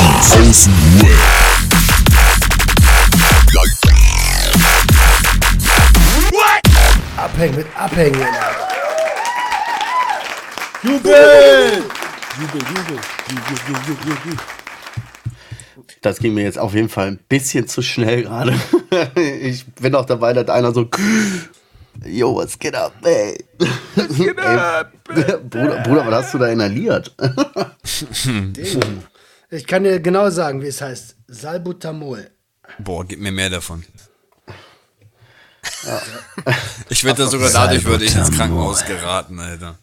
Aus dem Web. Abhängen mit Abhängen. Jubel! Jubel, Jubel, Jubel, Jubel, Jubel. Das ging mir jetzt auf jeden Fall ein bisschen zu schnell gerade. Ich bin auch dabei, dass einer so. Yo, was geht ab, ey? Was geht ab? Bruder, Bruder, was hast du da inhaliert? Ich kann dir genau sagen, wie es heißt. Salbutamol. Boah, gib mir mehr davon. Ich wette sogar dadurch würde ich ins Krankenhaus geraten, Alter.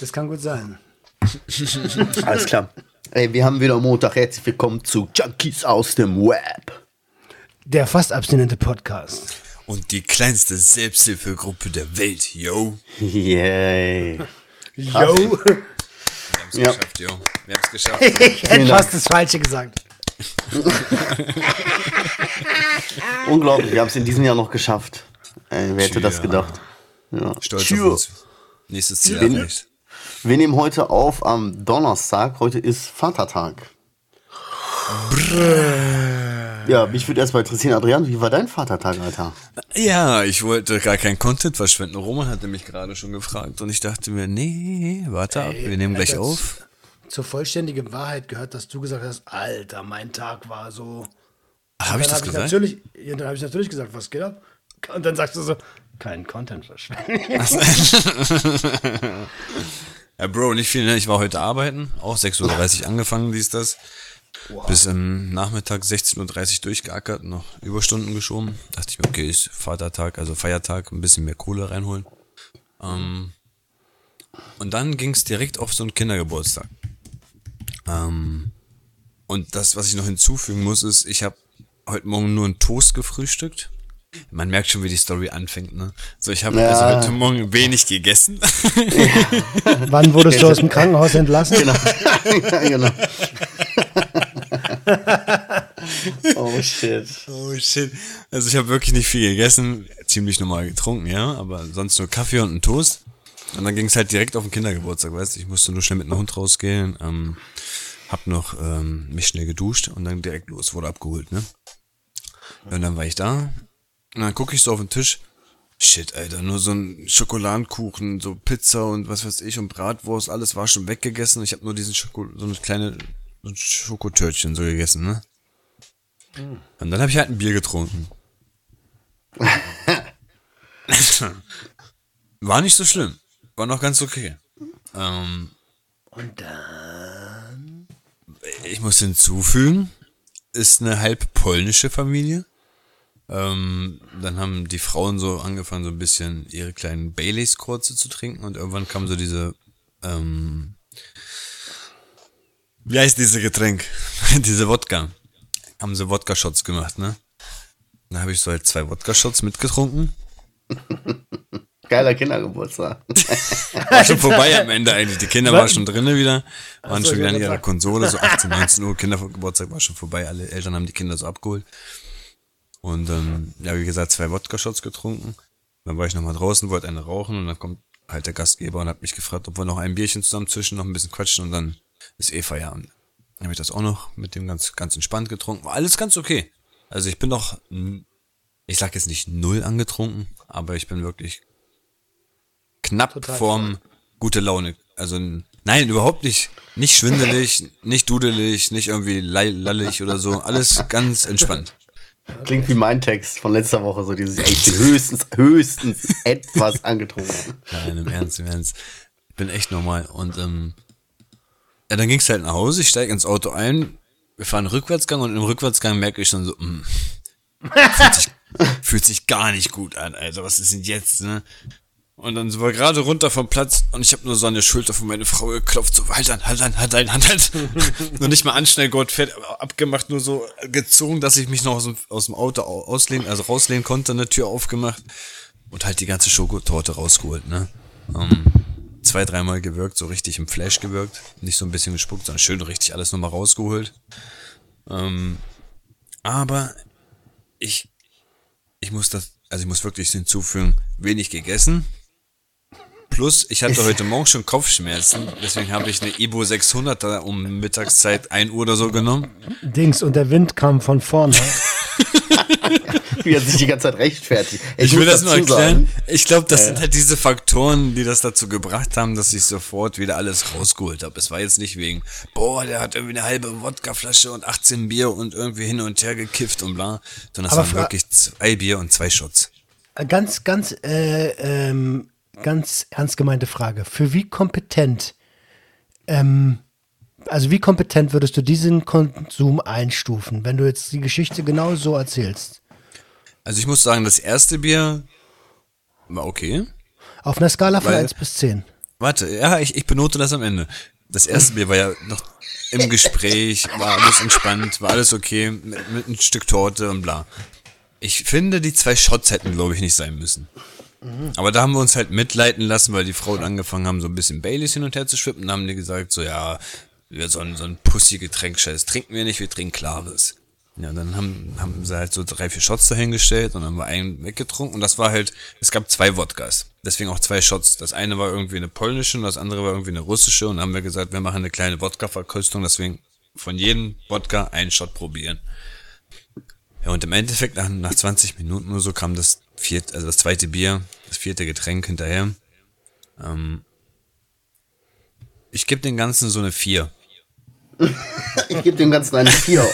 Das kann gut sein. Alles klar. Ey, wir haben wieder Montag. Herzlich willkommen zu Junkies aus dem Web. Der fast abstinente Podcast. Und die kleinste Selbsthilfegruppe der Welt, yo. Yay. Yo. Wir haben es Ja. geschafft, yo. Wir haben es geschafft. Ich hätte fast das Falsche gesagt. Unglaublich, wir haben es in diesem Jahr noch geschafft. Ey, wer hätte das gedacht? Ja. Stolz Tschüss. auf uns. Nächstes Ziel Bin- erreicht. Wir nehmen heute auf am Donnerstag. Heute ist Vatertag. Ja, mich würde erstmal interessieren, Adrian, wie war dein Vatertag, Alter? Ja, ich wollte gar keinen Content verschwenden. Roman hatte mich gerade schon gefragt und ich dachte mir, nee, warte ab, wir nehmen gleich auf. Zur vollständigen Wahrheit gehört, dass du gesagt hast, Alter, mein Tag war so. Habe ich dann das hab ich gesagt? natürlich, ja, dann habe ich natürlich gesagt, was geht ab? Und dann sagst du so, kein Content verschwenden. Ja, Bro, nicht viel, ne? Ich war heute arbeiten, auch 6.30 Uhr angefangen, dies, das. Bis am Nachmittag 16.30 Uhr durchgeackert, noch Überstunden geschoben. Dachte ich mir, okay, ist Vatertag, also Feiertag, ein bisschen mehr Kohle reinholen. Ähm, und dann ging es direkt auf so einen Kindergeburtstag. Ähm, und das, was ich noch hinzufügen muss, ist, ich habe heute Morgen nur einen Toast gefrühstückt. Man merkt schon, wie die Story anfängt, ne? So, ich habe Ja. also heute Morgen wenig gegessen. Wann wurdest du aus dem Krankenhaus entlassen? Genau. ja, genau. oh shit. Oh shit. Also ich habe wirklich nicht viel gegessen, ziemlich normal getrunken, ja, aber sonst nur Kaffee und ein Toast. Und dann ging es halt direkt auf den Kindergeburtstag, weißt du, ich musste nur schnell mit einem Hund rausgehen, ähm, hab noch ähm, mich schnell geduscht und dann direkt los, wurde abgeholt, ne? Und dann war ich da und dann gucke ich so auf den Tisch. Shit, Alter, nur so ein Schokoladenkuchen, so Pizza und was weiß ich und Bratwurst, alles war schon weggegessen. Ich habe nur diesen Schoko, so eine kleine so ein Schokotörtchen so gegessen, ne? Und dann habe ich halt ein Bier getrunken. War nicht so schlimm. War noch ganz okay. Ähm, Und dann. ich muss hinzufügen, ist eine halb polnische Familie. Ähm, dann haben die Frauen so angefangen, so ein bisschen ihre kleinen Baileys kurze zu trinken und irgendwann kam so diese, ähm, wie heißt diese Getränk? diese Wodka. Haben sie Wodka-Shots gemacht, ne? Dann habe ich so halt zwei Wodka-Shots mitgetrunken. Geiler Kindergeburtstag. War schon vorbei am Ende eigentlich. Die Kinder waren schon drinnen wieder, waren schon wieder an ihrer. Konsole, so 18, 19 Uhr, Kindergeburtstag war schon vorbei. Alle Eltern haben die Kinder so abgeholt. Und ähm, ja, wie gesagt, zwei Wodka-Shots getrunken. Dann war ich nochmal draußen, wollte eine rauchen und dann kommt halt der Gastgeber und hat mich gefragt, ob wir noch ein Bierchen zusammen zwischen, noch ein bisschen quatschen und dann ist eh Feierabend. Dann habe ich das auch noch mit dem ganz, ganz entspannt getrunken. War alles ganz okay. Also ich bin noch, ich sag jetzt nicht null angetrunken, aber ich bin wirklich knapp Total vorm gute Laune. Also nein, überhaupt nicht. Nicht schwindelig, nicht dudelig, nicht irgendwie lall- lallig oder so. Alles ganz entspannt. Klingt wie mein Text von letzter Woche, so dieses, bin höchstens, höchstens etwas angetrunken. Nein, im Ernst, im Ernst. Ich bin echt normal. Und ähm, ja, dann ging's halt nach Hause, ich steige ins Auto ein, wir fahren Rückwärtsgang und im Rückwärtsgang merke ich schon so, mh, fühlt, sich, fühlt sich gar nicht gut an, Alter. Was ist denn jetzt, ne? Und dann sind wir gerade runter vom Platz und ich habe nur so an der Schulter von meiner Frau geklopft, so, halt an, halt an, halt an, halt an. nur nicht mal anschnellgurt fett abgemacht, nur so gezogen, dass ich mich noch aus dem, aus dem Auto au- auslehnen, also rauslehnen konnte, eine Tür aufgemacht und halt die ganze Schokotorte rausgeholt, ne? Ähm, zwei, dreimal gewirkt, so richtig im Flash gewirkt. Nicht so ein bisschen gespuckt, sondern schön richtig alles nochmal rausgeholt. Ähm, aber ich, ich muss das, also ich muss wirklich hinzufügen, wenig gegessen. Plus, ich hatte heute Morgen schon Kopfschmerzen, deswegen habe ich eine Ibo 600 um Mittagszeit 1 Uhr oder so genommen. Dings, und der Wind kam von vorne. Wie er sich die ganze Zeit rechtfertigt. Ich, will muss das nur erklären. sagen, Ich glaube, das sind halt diese Faktoren, die das dazu gebracht haben, dass ich sofort wieder alles rausgeholt habe. Es war jetzt nicht wegen, boah, der hat irgendwie eine halbe Wodkaflasche und 18 Bier und irgendwie hin und her gekifft und bla, sondern es waren wirklich zwei Bier und zwei Shots. Ganz, ganz, äh, ähm, ganz ernst gemeinte Frage. Für wie kompetent, ähm, also wie kompetent würdest du diesen Konsum einstufen, wenn du jetzt die Geschichte genau so erzählst? Also ich muss sagen, das erste Bier war okay. Auf einer Skala von Weil- 1 bis 10. Warte, ja, ich, ich benote das am Ende. Das erste Bier war ja noch im Gespräch, war alles entspannt, war alles okay, mit, mit ein Stück Torte und bla. Ich finde, die zwei Shots hätten, glaube ich, nicht sein müssen. Aber da haben wir uns halt mitleiten lassen, weil die Frauen angefangen haben, so ein bisschen Baileys hin und her zu schwippen. Und haben die gesagt, so, ja, wir so ein, so ein Pussy-Getränk, scheiß, trinken wir nicht, wir trinken Klares. Ja, dann haben, haben sie halt so drei, vier Shots dahingestellt und dann haben wir einen weggetrunken. Und das war halt, es gab zwei Wodkas. Deswegen auch zwei Shots. Das eine war irgendwie eine polnische und das andere war irgendwie eine russische. Und dann haben wir gesagt, wir machen eine kleine Wodka-Verkostung, deswegen von jedem Wodka einen Shot probieren. Ja, und im Endeffekt, nach, nach 20 Minuten oder so, kam das vierte, also das zweite Bier, das vierte Getränk hinterher. Ähm, ich gebe den Ganzen so eine 4. Ich gebe dem Ganzen eine 4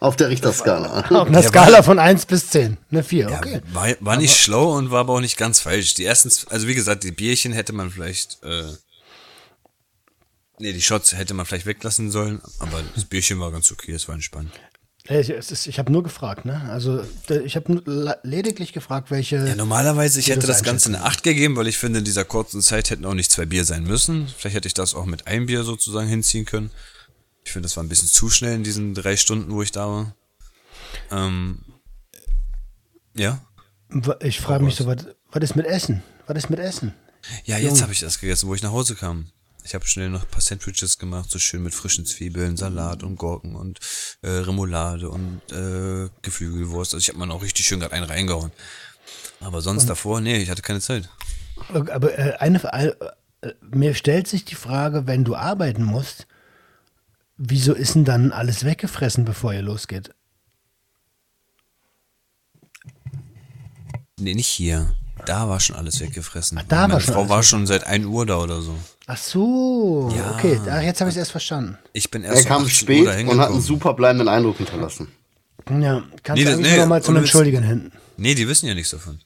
auf der Richterskala. Auf einer Ja, Skala von 1 bis 10. Eine 4, Ja, okay. war, war nicht schlau und war aber auch nicht ganz falsch. Die ersten, also wie gesagt, die Bierchen hätte man vielleicht, äh, nee, die Shots hätte man vielleicht weglassen sollen, aber das Bierchen war ganz okay, es war entspannt. Äh, Ich, ich habe nur gefragt, ne? Also ich habe lediglich gefragt, welche. Ja, normalerweise, ich hätte das Ganze eine 8 gegeben, weil ich finde, in dieser kurzen Zeit hätten auch nicht zwei Bier sein müssen. Vielleicht hätte ich das auch mit einem Bier sozusagen hinziehen können. Ich finde, das war ein bisschen zu schnell in diesen drei Stunden, wo ich da war. Ähm, ja. Ich frage mich so, was, was ist mit Essen? Was ist mit Essen? Ja, jetzt habe ich das gegessen, wo ich nach Hause kam. Ich habe schnell noch ein paar Sandwiches gemacht, so schön mit frischen Zwiebeln, Salat und Gurken und äh, Remoulade und äh, Geflügelwurst. Also ich habe mir noch richtig schön gerade einen reingehauen. Aber sonst davor, nee, ich hatte keine Zeit. Aber äh, eine, äh, mir stellt sich die Frage, wenn du arbeiten musst, wieso ist denn dann alles weggefressen, bevor ihr losgeht? Nee, nicht hier. Da war schon alles weggefressen. da war Meine schon Frau alles war schon seit 1 Uhr da oder so. Ach so, Ja. okay, ach, jetzt habe ich es erst verstanden. Ich bin erst Er kam um 18 Uhr spät und hat einen super bleibenden Eindruck hinterlassen. Ja, kannst Nee, du das- nee, noch mal zum. Entschuldigen hinten. Nee, die wissen ja nichts davon.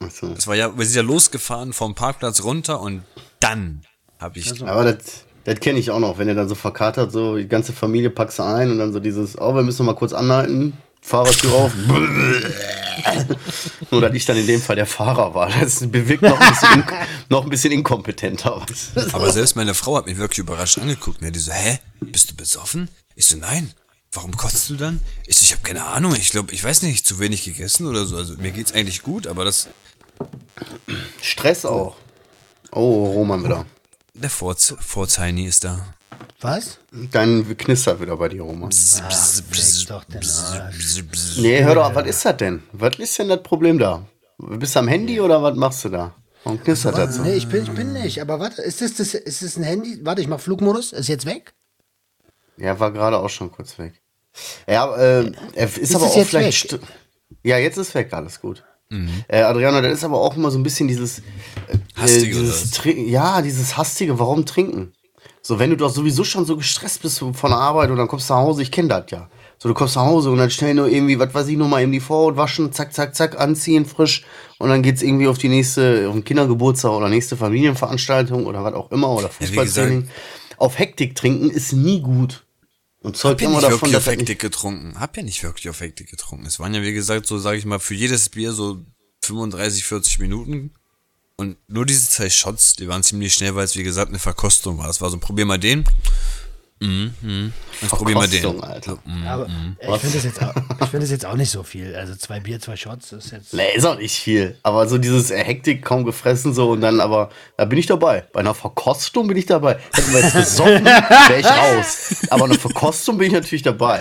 Also. Es war ja, wir sind ja losgefahren vom Parkplatz runter und dann habe ich. Aber das, das kenne ich auch noch, wenn ihr dann so verkatert, so die ganze Familie packst du ein und dann so dieses, oh, wir müssen noch mal kurz anhalten, Fahrertür auf. Nur, dass ich dann in dem Fall der Fahrer war. Das bewirkt noch ein bisschen, noch ein bisschen inkompetenter. Aber selbst meine Frau hat mich wirklich überrascht angeguckt. Mir die so, hä? Bist du besoffen? Ich so, nein. Warum kotzt du dann? Ich so, ich habe keine Ahnung. Ich glaube, ich weiß nicht, zu wenig gegessen oder so. Also mir geht's eigentlich gut, aber das Stress auch. Oh, Roman wieder. der Forz, Forzheini ist da. Was? Dein knistert wieder bei dir, Roman. fick doch den Arsch. Nee, hör doch, was ist das denn? Was ist denn das Problem da? Bist du am Handy oder was machst du da? Warum knistert das so? Nee, ich bin, ich bin nicht. Aber warte, ist das, das, ist das ein Handy? Warte, ich mach Flugmodus. Ist jetzt weg? Ja, war gerade auch schon kurz weg. Ja, äh, er ist, Ist aber auch vielleicht. Ja, jetzt ist weg, alles gut. Äh, Adriano, das ist aber auch immer so ein bisschen dieses. Äh, Hastige, dieses Ja, dieses hastige, warum trinken? So, wenn du doch sowieso schon so gestresst bist von der Arbeit und dann kommst du nach Hause, ich kenne das ja. So, du kommst nach Hause und dann schnell nur irgendwie, was weiß ich, nur mal eben die Vorhaut waschen, zack, zack, zack, anziehen, frisch. Und dann geht's irgendwie auf die nächste, auf den Kindergeburtstag oder nächste Familienveranstaltung oder was auch immer oder Fußballtraining. auf Hektik trinken ist nie gut. Und Hab zeugt ja immer nicht davon, wirklich auf Hektik getrunken. Hab ja nicht wirklich auf Hektik getrunken. Es waren ja, wie gesagt, so sage ich mal, für jedes Bier so 35, 40 Minuten. Und nur diese zwei Shots, die waren ziemlich schnell, weil es, wie gesagt, eine Verkostung war. Das war so, probier mal den. Mhm, mhm. Jetzt probier mal den. Verkostung, Alter. Aber ich finde das, jetzt auch- ich find das jetzt auch nicht so viel. Also zwei Bier, zwei Shots ist jetzt. Nee, ist auch nicht viel. Aber so dieses äh, Hektik kaum gefressen so und dann aber, da bin ich dabei. Bei einer Verkostung bin ich dabei. Hätten wir jetzt besoffen, wäre ich raus. Aber eine Verkostung bin ich natürlich dabei.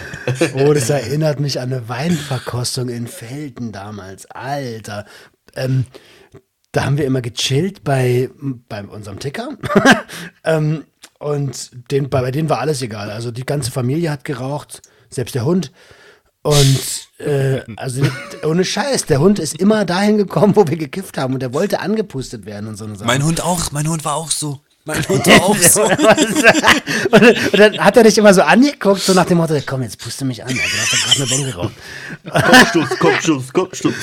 Oh, das erinnert mich an eine Weinverkostung in Felden damals. Alter. Ähm, da haben wir immer gechillt bei, bei unserem Ticker. ähm, und den, bei, bei denen war alles egal. Also die ganze Familie hat geraucht, selbst der Hund. Und äh, also ohne Scheiß, der Hund ist immer dahin gekommen, wo wir gekifft haben und der wollte angepustet werden und so eine Sache. Mein Hund auch, mein Hund war auch so. Mein Hund war auch so. und, und, dann hat er dich immer so angeguckt, so nach dem Motto, komm, jetzt puste mich an, Alter, du hast ja gerade eine Bombe geraucht. Kopfsturz, Kopfsturz, Kopfsturz.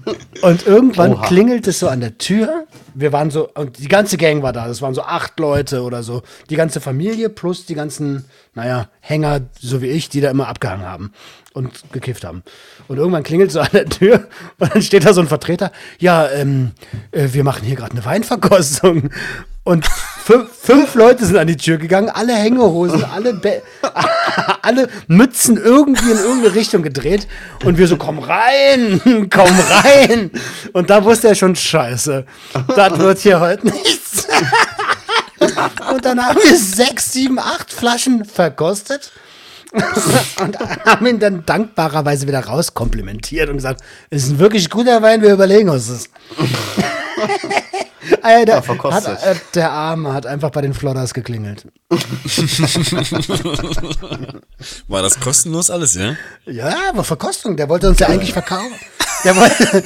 Und irgendwann Oha. klingelt es so an der Tür. Wir waren so, und die ganze Gang war da. Das waren so acht Leute oder so. Die ganze Familie plus die ganzen, naja, Hänger, so wie ich, die da immer abgehangen haben und gekifft haben. Und irgendwann klingelt so an der Tür und dann steht da so ein Vertreter. Ja, ähm, äh, wir machen hier gerade eine Weinverkostung. Und fünf, fünf, Leute sind an die Tür gegangen, alle Hängehosen, alle, Be alle Mützen irgendwie in irgendeine Richtung gedreht. Und wir so, komm rein, komm rein. Und da wusste er schon, scheiße, das wird hier heute nichts. Und dann haben wir sechs, sieben, acht Flaschen verkostet. und haben ihn dann dankbarerweise wieder rauskomplimentiert und gesagt, es ist ein wirklich guter Wein, wir überlegen uns das. Alter, ja, hat, äh, der Arme hat einfach bei den Flodders geklingelt. War das kostenlos alles, ja? Ja, war Verkostung. Der wollte uns ja eigentlich verkaufen. Der wollte,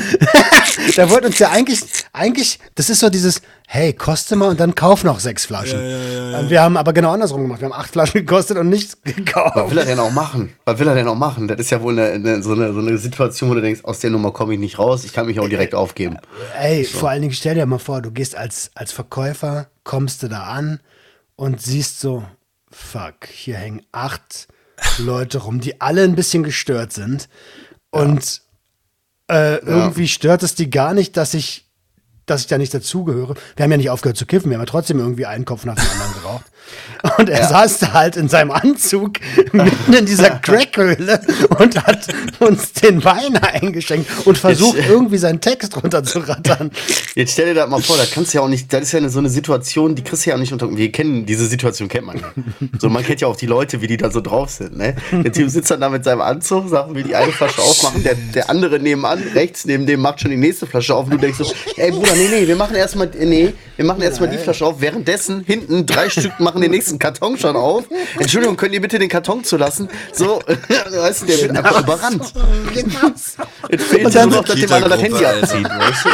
der wollte uns ja eigentlich, eigentlich, das ist so dieses, hey, koste mal und dann kauf noch sechs Flaschen. Ja, ja, ja, wir haben aber genau andersrum gemacht. Wir haben acht Flaschen gekostet und nichts gekauft. Was will er denn auch machen? Was will er denn auch machen? Das ist ja wohl eine, eine, so, eine, so eine Situation, wo du denkst, aus der Nummer komme ich nicht raus, ich kann mich auch direkt aufgeben. Ey, so. vor allen Dingen stell dir mal vor, du gehst als, als Verkäufer, kommst du da an und siehst so, fuck, hier hängen acht Leute rum, die alle ein bisschen gestört sind. Und äh, irgendwie stört es die gar nicht, dass ich dass ich da nicht dazugehöre. Wir haben ja nicht aufgehört zu kiffen, wir haben ja trotzdem irgendwie einen Kopf nach dem anderen geraucht. Und er ja. saß da halt in seinem Anzug mitten in dieser Crackhöhle und hat uns den Wein eingeschenkt und versucht jetzt, irgendwie seinen Text runterzurattern. Jetzt stell dir das mal vor, da kannst du ja auch nicht, das ist ja eine, so eine Situation, die kriegst du ja auch nicht unter. Wir kennen diese Situation, kennt man. So, man kennt ja auch die Leute, wie die da so drauf sind. Ne? Der Typ sitzt dann da mit seinem Anzug, sagt, will die eine Flasche aufmachen, der, der andere nebenan, rechts neben dem macht schon die nächste Flasche auf und du denkst so, ey Bruder, nee, nee, wir machen erstmal, nee, wir machen erstmal die Flasche auf, währenddessen hinten drei Stück machen den nächsten Karton schon auf. Entschuldigung, könnt ihr bitte den Karton zulassen? So, weißt du, der wird einfach überrannt. Jetzt fehlt nur noch, dass dem anderen das Handy abzieht, weißt du?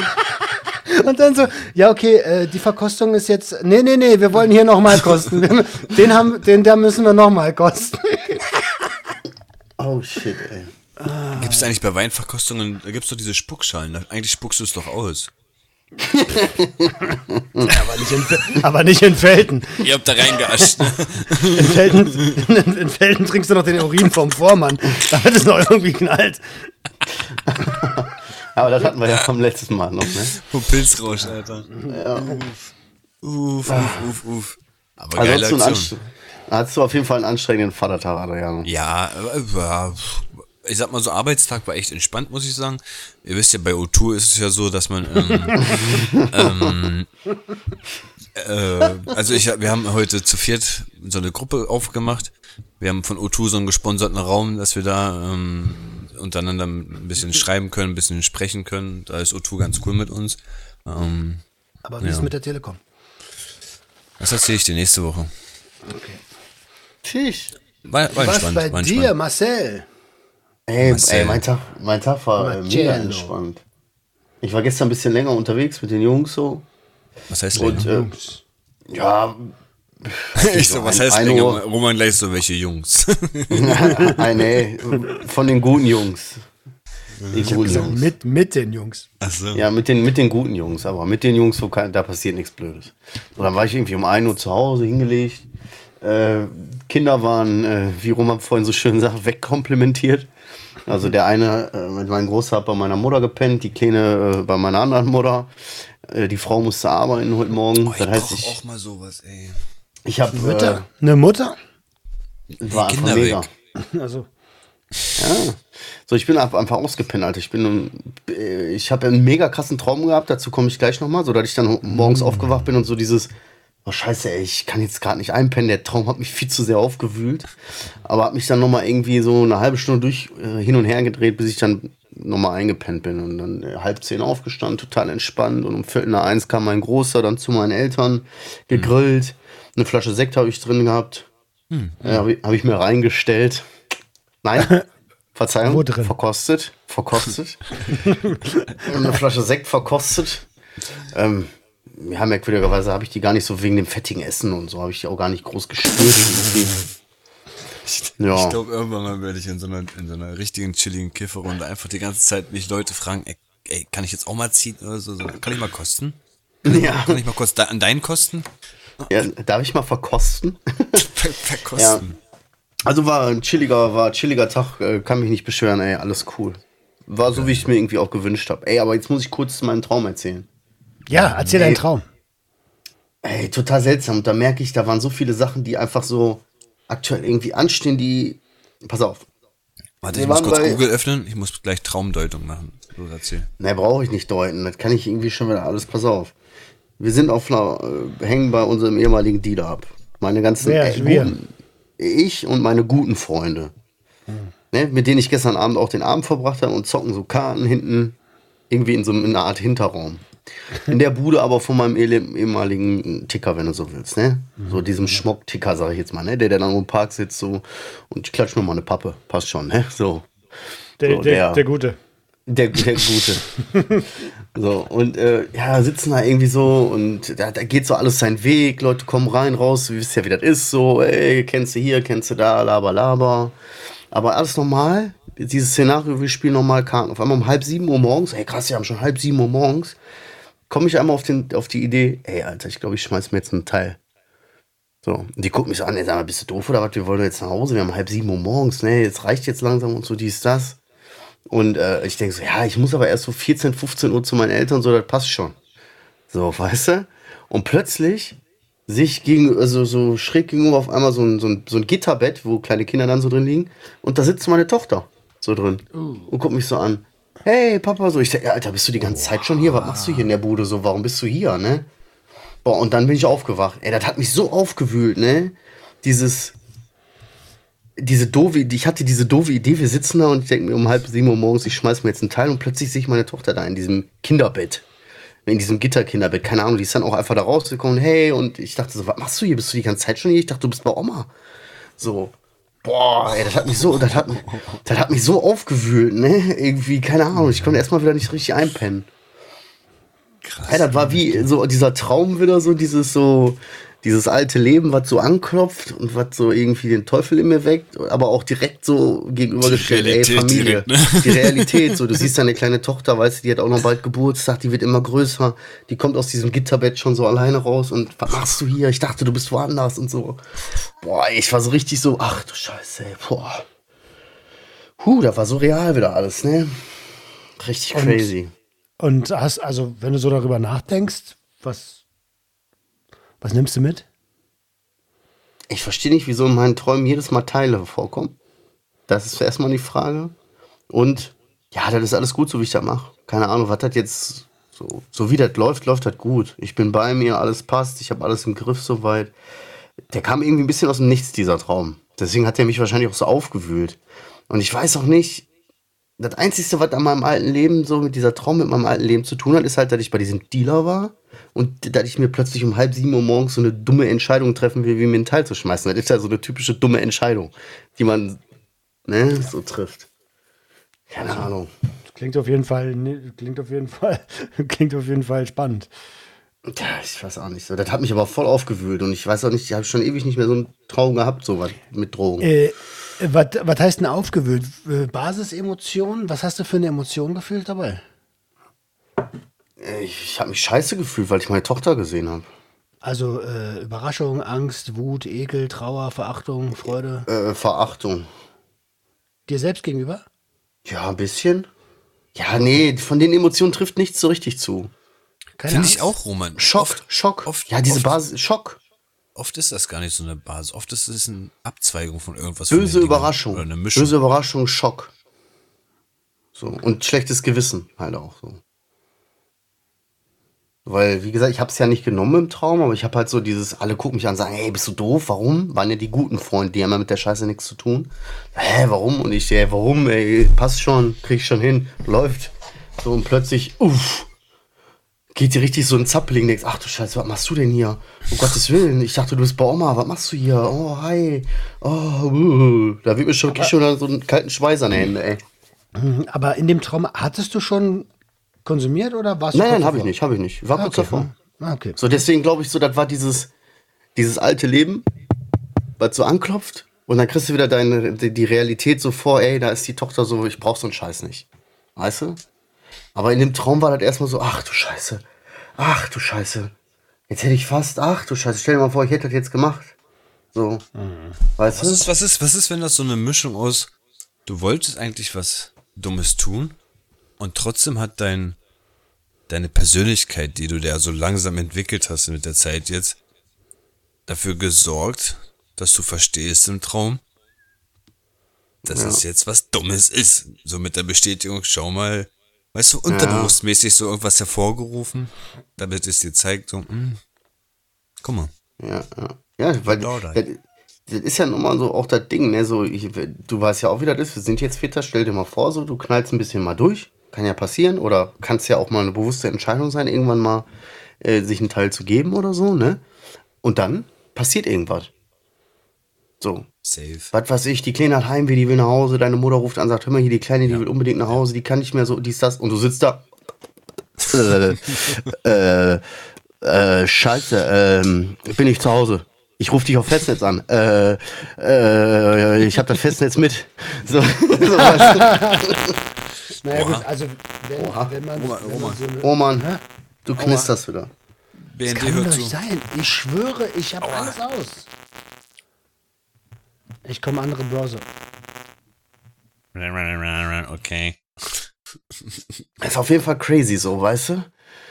Und dann so, ja, okay, äh, die Verkostung ist jetzt. Nee, nee, nee, wir wollen hier nochmal kosten. Den, haben, den da müssen wir nochmal kosten. Oh shit, ey. Gibt es eigentlich bei Weinverkostungen, da gibt es doch diese Spuckschalen. Eigentlich spuckst du es doch aus aber, nicht in, aber nicht in Felden. Ihr habt da reingeascht. In Felden, in, in Felden trinkst du noch den Urin vom Vormann, damit es noch irgendwie knallt. Aber das hatten wir ja vom letzten Mal noch, ne? Vom Pilzrausch, Alter. Ja. Uff, uff, uff, uff. Aber also geile Aktion. Hast du auf jeden Fall einen anstrengenden Vatertag, Adriano. Ja, ja, ich sag mal so, Arbeitstag war echt entspannt, muss ich sagen. Ihr wisst ja, bei O2 ist es ja so, dass man, ähm, ähm, äh, also ich, wir haben heute zu viert so eine Gruppe aufgemacht. Wir haben von O2 so einen gesponserten Raum, dass wir da ähm, untereinander ein bisschen schreiben können, ein bisschen sprechen können. Da ist O2 ganz cool mit uns. Ähm, Aber wie ja. ist mit der Telekom? Das erzähle ich dir nächste Woche. Okay. Tschüss. War, war Was bei war dir, Marcel? Ey, ey, mein, Tag, mein Tag war äh, mega entspannt. Ich war gestern ein bisschen länger unterwegs mit den Jungs so. Was heißt Und, äh, ja. ich so, was heißt länger? Roman gleich so, welche Jungs? Nein, nee, von den guten Jungs. Die ich guten Jungs. Mit, mit den Jungs. Ach so. Ja, mit den, mit den guten Jungs, aber mit den Jungs, wo kann, da passiert nichts Blödes. Und dann war ich irgendwie um 1 Uhr zu Hause hingelegt. Äh, Kinder waren, äh, wie Roman vorhin so schön sagt, wegkomplimentiert. Also der eine äh, mit meinem Großer hat bei meiner Mutter gepennt, die Kleine äh, bei meiner anderen Mutter. Äh, die Frau musste arbeiten heute Morgen. Oh, ich das heißt, ich auch mal sowas, ey. Ich habe Mutter, äh, eine Mutter. War die Kinder mega. Weg. Also ja. So, ich bin einfach ausgepennt, Alter. Ich bin, äh, ich habe einen mega krassen Traum gehabt. Dazu komme ich gleich nochmal, so dass ich dann morgens mm. aufgewacht bin und so dieses oh scheiße, ey, ich kann jetzt gerade nicht einpennen, der Traum hat mich viel zu sehr aufgewühlt, aber hat mich dann nochmal irgendwie so eine halbe Stunde durch äh, hin und her gedreht, bis ich dann nochmal eingepennt bin und dann äh, halb zehn aufgestanden, total entspannt und um Viertel nach eins kam mein Großer dann zu meinen Eltern, gegrillt, eine Flasche Sekt habe ich drin gehabt, Hm. äh, habe ich, hab ich mir reingestellt. Nein, Verzeihung, Wo drin? verkostet, verkostet. eine Flasche Sekt verkostet. Ähm, ja, merkwürdigerweise habe ich die gar nicht so wegen dem fettigen Essen und so, habe ich die auch gar nicht groß gespürt. irgendwie. Ja. Ich glaube, irgendwann mal werde ich in so einer, in so einer richtigen chilligen Kifferrunde einfach die ganze Zeit mich Leute fragen, ey, ey kann ich jetzt auch mal ziehen oder so? so kann ich mal kosten? ja. Kann ich mal kurz da, an deinen Kosten? ja, darf ich mal verkosten? Ver verkosten. Also war ein chilliger, war ein chilliger Tag, äh, kann mich nicht beschweren, ey, alles cool. War so, wie ich es mir irgendwie auch gewünscht habe. Ey, aber jetzt muss ich kurz meinen Traum erzählen. Ja, erzähl deinen Traum. Ey, total seltsam. Und da merke ich, da waren so viele Sachen, die einfach so aktuell irgendwie anstehen, die. Pass auf. Warte, Wir ich muss kurz bei- Google öffnen. Ich muss gleich Traumdeutung machen. So, erzähl. Ne, brauche ich nicht deuten. Das kann ich irgendwie schon wieder alles. Pass auf. Wir sind auf einer, äh, hängen bei unserem ehemaligen Dealer ab. Meine ganzen. Wer ist wir? guten, ich und meine guten Freunde. Ne, mit denen ich gestern Abend auch den Abend verbracht habe und zocken so Karten hinten. Irgendwie in so in einer Art Hinterraum. In der Bude aber von meinem ehemaligen Ticker, wenn du so willst, ne? So diesem Schmock-Ticker, sag ich jetzt mal, ne? Der, der dann im Park sitzt so und ich klatsch mir mal eine Pappe. Passt schon, ne? So. Der, So, der, der- der Gute. Der, der Gute. so, und äh, ja, sitzen da irgendwie so und da, da geht so alles seinen Weg. Leute kommen rein, raus, ihr wisst ja, wie das ist. So, ey, kennst du hier, kennst du da, laber, laber. Aber alles normal. Dieses Szenario, wir spielen normal Karten. Auf einmal um halb sieben Uhr morgens, ey krass, wir haben schon halb sieben Uhr morgens, komme ich einmal auf, den, auf die Idee, ey, Alter, ich glaube, ich schmeiß mir jetzt einen Teil. So, und die gucken mich so an, ey, sag mal, bist du doof oder was? Wir wollen jetzt nach Hause, wir haben halb sieben Uhr morgens, ne, jetzt reicht jetzt langsam und so, dies, das. Und äh, ich denke so, ja, ich muss aber erst so 14, 15 Uhr zu meinen Eltern, so, das passt schon. So, weißt du? Und plötzlich sich gegen, also so schräg gegenüber auf einmal so ein, so, ein, so ein Gitterbett, wo kleine Kinder dann so drin liegen. Und da sitzt meine Tochter so drin und guckt mich so an. Hey, Papa, so. Ich sag, Alter, bist du die ganze Zeit schon hier? Was machst du hier in der Bude so? Warum bist du hier, ne? Boah, und dann bin ich aufgewacht. Ey, das hat mich so aufgewühlt, ne? Dieses, diese doofe, ich hatte diese doofe Idee, wir sitzen da und ich denke mir um halb sieben Uhr morgens, ich schmeiß mir jetzt einen Teil und plötzlich sehe ich meine Tochter da in diesem Kinderbett. In diesem Gitterkinderbett, keine Ahnung, die ist dann auch einfach da rausgekommen, hey, und ich dachte so, was machst du hier? Bist du die ganze Zeit schon hier? Ich dachte, du bist bei Oma. So, boah, ey, das hat mich so, das hat, das hat mich so aufgewühlt, ne? Irgendwie, keine Ahnung, ich konnte erstmal wieder nicht richtig einpennen. Krass. Ey, das war wie so dieser Traum wieder, so dieses so, dieses alte Leben, was so anklopft und was so irgendwie den Teufel in mir weckt, aber auch direkt so gegenübergestellt, ey, Familie. direkt, ne? Die Realität, so, du siehst deine kleine Tochter, weißt du, die hat auch noch bald Geburtstag, die wird immer größer, die kommt aus diesem Gitterbett schon so alleine raus und was machst du hier? Ich dachte, du bist woanders und so. Boah, ich war so richtig so, ach du Scheiße, ey, boah. Huh, da war so real wieder alles, ne? Richtig Und- crazy. Und hast, also, wenn du so darüber nachdenkst, was, was nimmst du mit? Ich verstehe nicht, wieso in meinen Träumen jedes Mal Teile vorkommen. Das ist erstmal die Frage. Und ja, das ist alles gut, so wie ich das mache. Keine Ahnung, was das jetzt so, so wie das läuft, läuft das gut. Ich bin bei mir, alles passt, ich habe alles im Griff soweit. Der kam irgendwie ein bisschen aus dem Nichts, dieser Traum. Deswegen hat er mich wahrscheinlich auch so aufgewühlt. Und ich weiß auch nicht, das Einzige, was an meinem alten Leben so mit dieser Traum mit meinem alten Leben zu tun hat, ist halt, dass ich bei diesem Dealer war und dass ich mir plötzlich um halb sieben Uhr morgens so eine dumme Entscheidung treffen will, wie mir einen Teil zu schmeißen. Das ist ja so eine typische dumme Entscheidung, die man ne, so trifft. Keine Ahnung. Klingt auf jeden Fall, ne, klingt auf jeden Fall, klingt auf jeden Fall spannend. Ja, ich weiß auch nicht so. Das hat mich aber voll aufgewühlt und ich weiß auch nicht, ich habe schon ewig nicht mehr so einen Traum gehabt, so was mit Drogen. Äh, was, heißt denn aufgewühlt? Äh, Basisemotionen? Was hast du für eine Emotion gefühlt dabei? Äh, Ich, ich habe mich scheiße gefühlt, weil ich meine Tochter gesehen habe. Also äh, Überraschung, Angst, Wut, Ekel, Trauer, Verachtung, Freude. Äh, Verachtung. Dir selbst gegenüber? Ja, ein bisschen. Ja, nee, von den Emotionen trifft nichts so richtig zu. Finde ich auch, Roman. Schock, Oft, Schock. oft- ja, diese oft- Basis, Schock. Oft ist das gar nicht so eine Basis. Oft ist es eine Abzweigung von irgendwas. von Böse Dingen. Überraschung. Oder eine Mischung. Böse Überraschung, Schock. So, und schlechtes Gewissen halt auch so. Weil, wie gesagt, ich habe es ja nicht genommen im Traum, aber ich habe halt so dieses, alle gucken mich an und sagen, hey, bist du doof? Warum? Waren ja die guten Freunde, die haben ja mit der Scheiße nichts zu tun. Hä, warum? Und ich, hey, warum? Ey, passt schon, krieg ich schon hin, läuft. So und plötzlich, uff, geht dir richtig so ein Zappeling, denkst, ach du Scheiße, was machst du denn hier? Um Gottes Willen, ich dachte, du bist bei Oma, was machst du hier? Oh, hi. Oh, uh. Da wird mir schon, schon so einen kalten Schweiß an den Händen, ey. Aber in dem Traum hattest du schon konsumiert oder du Nein, kurz nein, habe ich nicht, habe ich nicht. War Ah, kurz okay. davor. Ah, okay. So, deswegen glaube ich so, das war dieses, dieses alte Leben, was so anklopft. Und dann kriegst du wieder deine, die, Realität so vor, ey, da ist die Tochter so, ich brauch so einen Scheiß nicht. Weißt du? Aber in dem Traum war das erstmal so, ach du Scheiße, ach du Scheiße. Jetzt hätte ich fast, ach du Scheiße, stell dir mal vor, ich hätte das jetzt gemacht. So. Weißt Was du? ist, was ist, was ist, wenn das so eine Mischung aus, du wolltest eigentlich was Dummes tun und trotzdem hat dein, deine Persönlichkeit, die du da so langsam entwickelt hast mit der Zeit jetzt, dafür gesorgt, dass du verstehst im Traum, dass es jetzt was Dummes ist. So mit der Bestätigung, schau mal, weißt du, unterbewusstmäßig so irgendwas hervorgerufen, damit es dir zeigt, so, hm, guck mal. Ja, ja. Ja, weil Genau das ist ja nun mal so auch das Ding, ne? So, ich, du weißt ja auch, wie das ist. Wir sind jetzt Väter, stell dir mal vor, so, du knallst ein bisschen mal durch. Kann ja passieren. Oder kann es ja auch mal eine bewusste Entscheidung sein, irgendwann mal äh, sich einen Teil zu geben oder so, ne? Und dann passiert irgendwas. So. Safe. Was weiß ich, die Kleine hat Heimweh, die will nach Hause, deine Mutter ruft an, sagt, hör mal hier, die Kleine, die will unbedingt nach Hause, die kann nicht mehr so, dies, das, und du sitzt da. äh, äh, äh, scheiße, ähm, bin ich zu Hause. Ich rufe dich auf Festnetz an. Äh, äh, ich habe das Festnetz mit. So, so weißt du. Naja, gut, also wenn, wenn man, Roman, wenn man Roman. so eine, Oh Mann, du knisterst wieder. BND kann hört doch zu. sein. Ich schwöre, ich habe alles aus. Ich komme andere Browser. Okay. Ist auf jeden Fall crazy so, weißt du?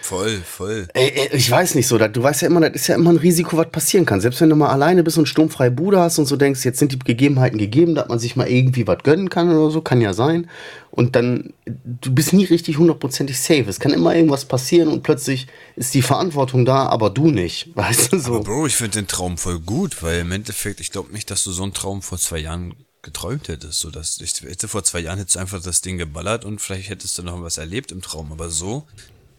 Voll, voll. Ey, ey, ich weiß nicht so, da- du weißt ja immer, das ist ja immer ein Risiko, was passieren kann. Selbst wenn du mal alleine bist und sturmfreie Bude hast und so denkst, jetzt sind die Gegebenheiten gegeben, dass man sich mal irgendwie was gönnen kann oder so, kann ja sein. Und dann, du bist nie richtig hundertprozentig safe. Es kann immer irgendwas passieren und plötzlich ist die Verantwortung da, aber du nicht. Weißt du Aber so? Bro, ich finde den Traum voll gut, weil im Endeffekt, ich glaube nicht, dass du so einen Traum vor zwei Jahren geträumt hättest. So, dass ich hätte vor zwei Jahren hättest du einfach das Ding geballert und vielleicht hättest du noch was erlebt im Traum. Aber so,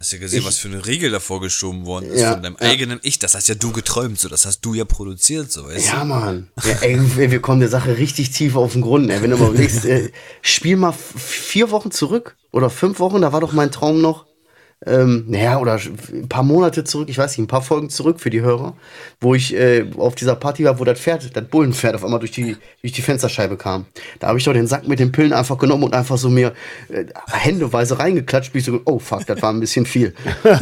hast du ja gesehen, Ich- was für eine Regel davor geschoben worden ist Ja, von deinem ja. eigenen Ich. Das hast ja du geträumt, so, das hast du ja produziert, so, weißt Ja, du? Mann. Ja, ey, wir kommen der Sache richtig tief auf den Grund. Ey. Wenn du mal überlegst, äh, spiel mal vier Wochen zurück oder fünf Wochen, da war doch mein Traum noch. Ähm, naja, oder ein paar Monate zurück, ich weiß nicht, ein paar Folgen zurück für die Hörer, wo ich äh, auf dieser Party war, wo das Pferd, das Bullenpferd auf einmal durch die, durch die Fensterscheibe kam. Da habe ich doch den Sack mit den Pillen einfach genommen und einfach so mir äh, händeweise reingeklatscht, bis ich so, oh fuck, das war ein bisschen viel.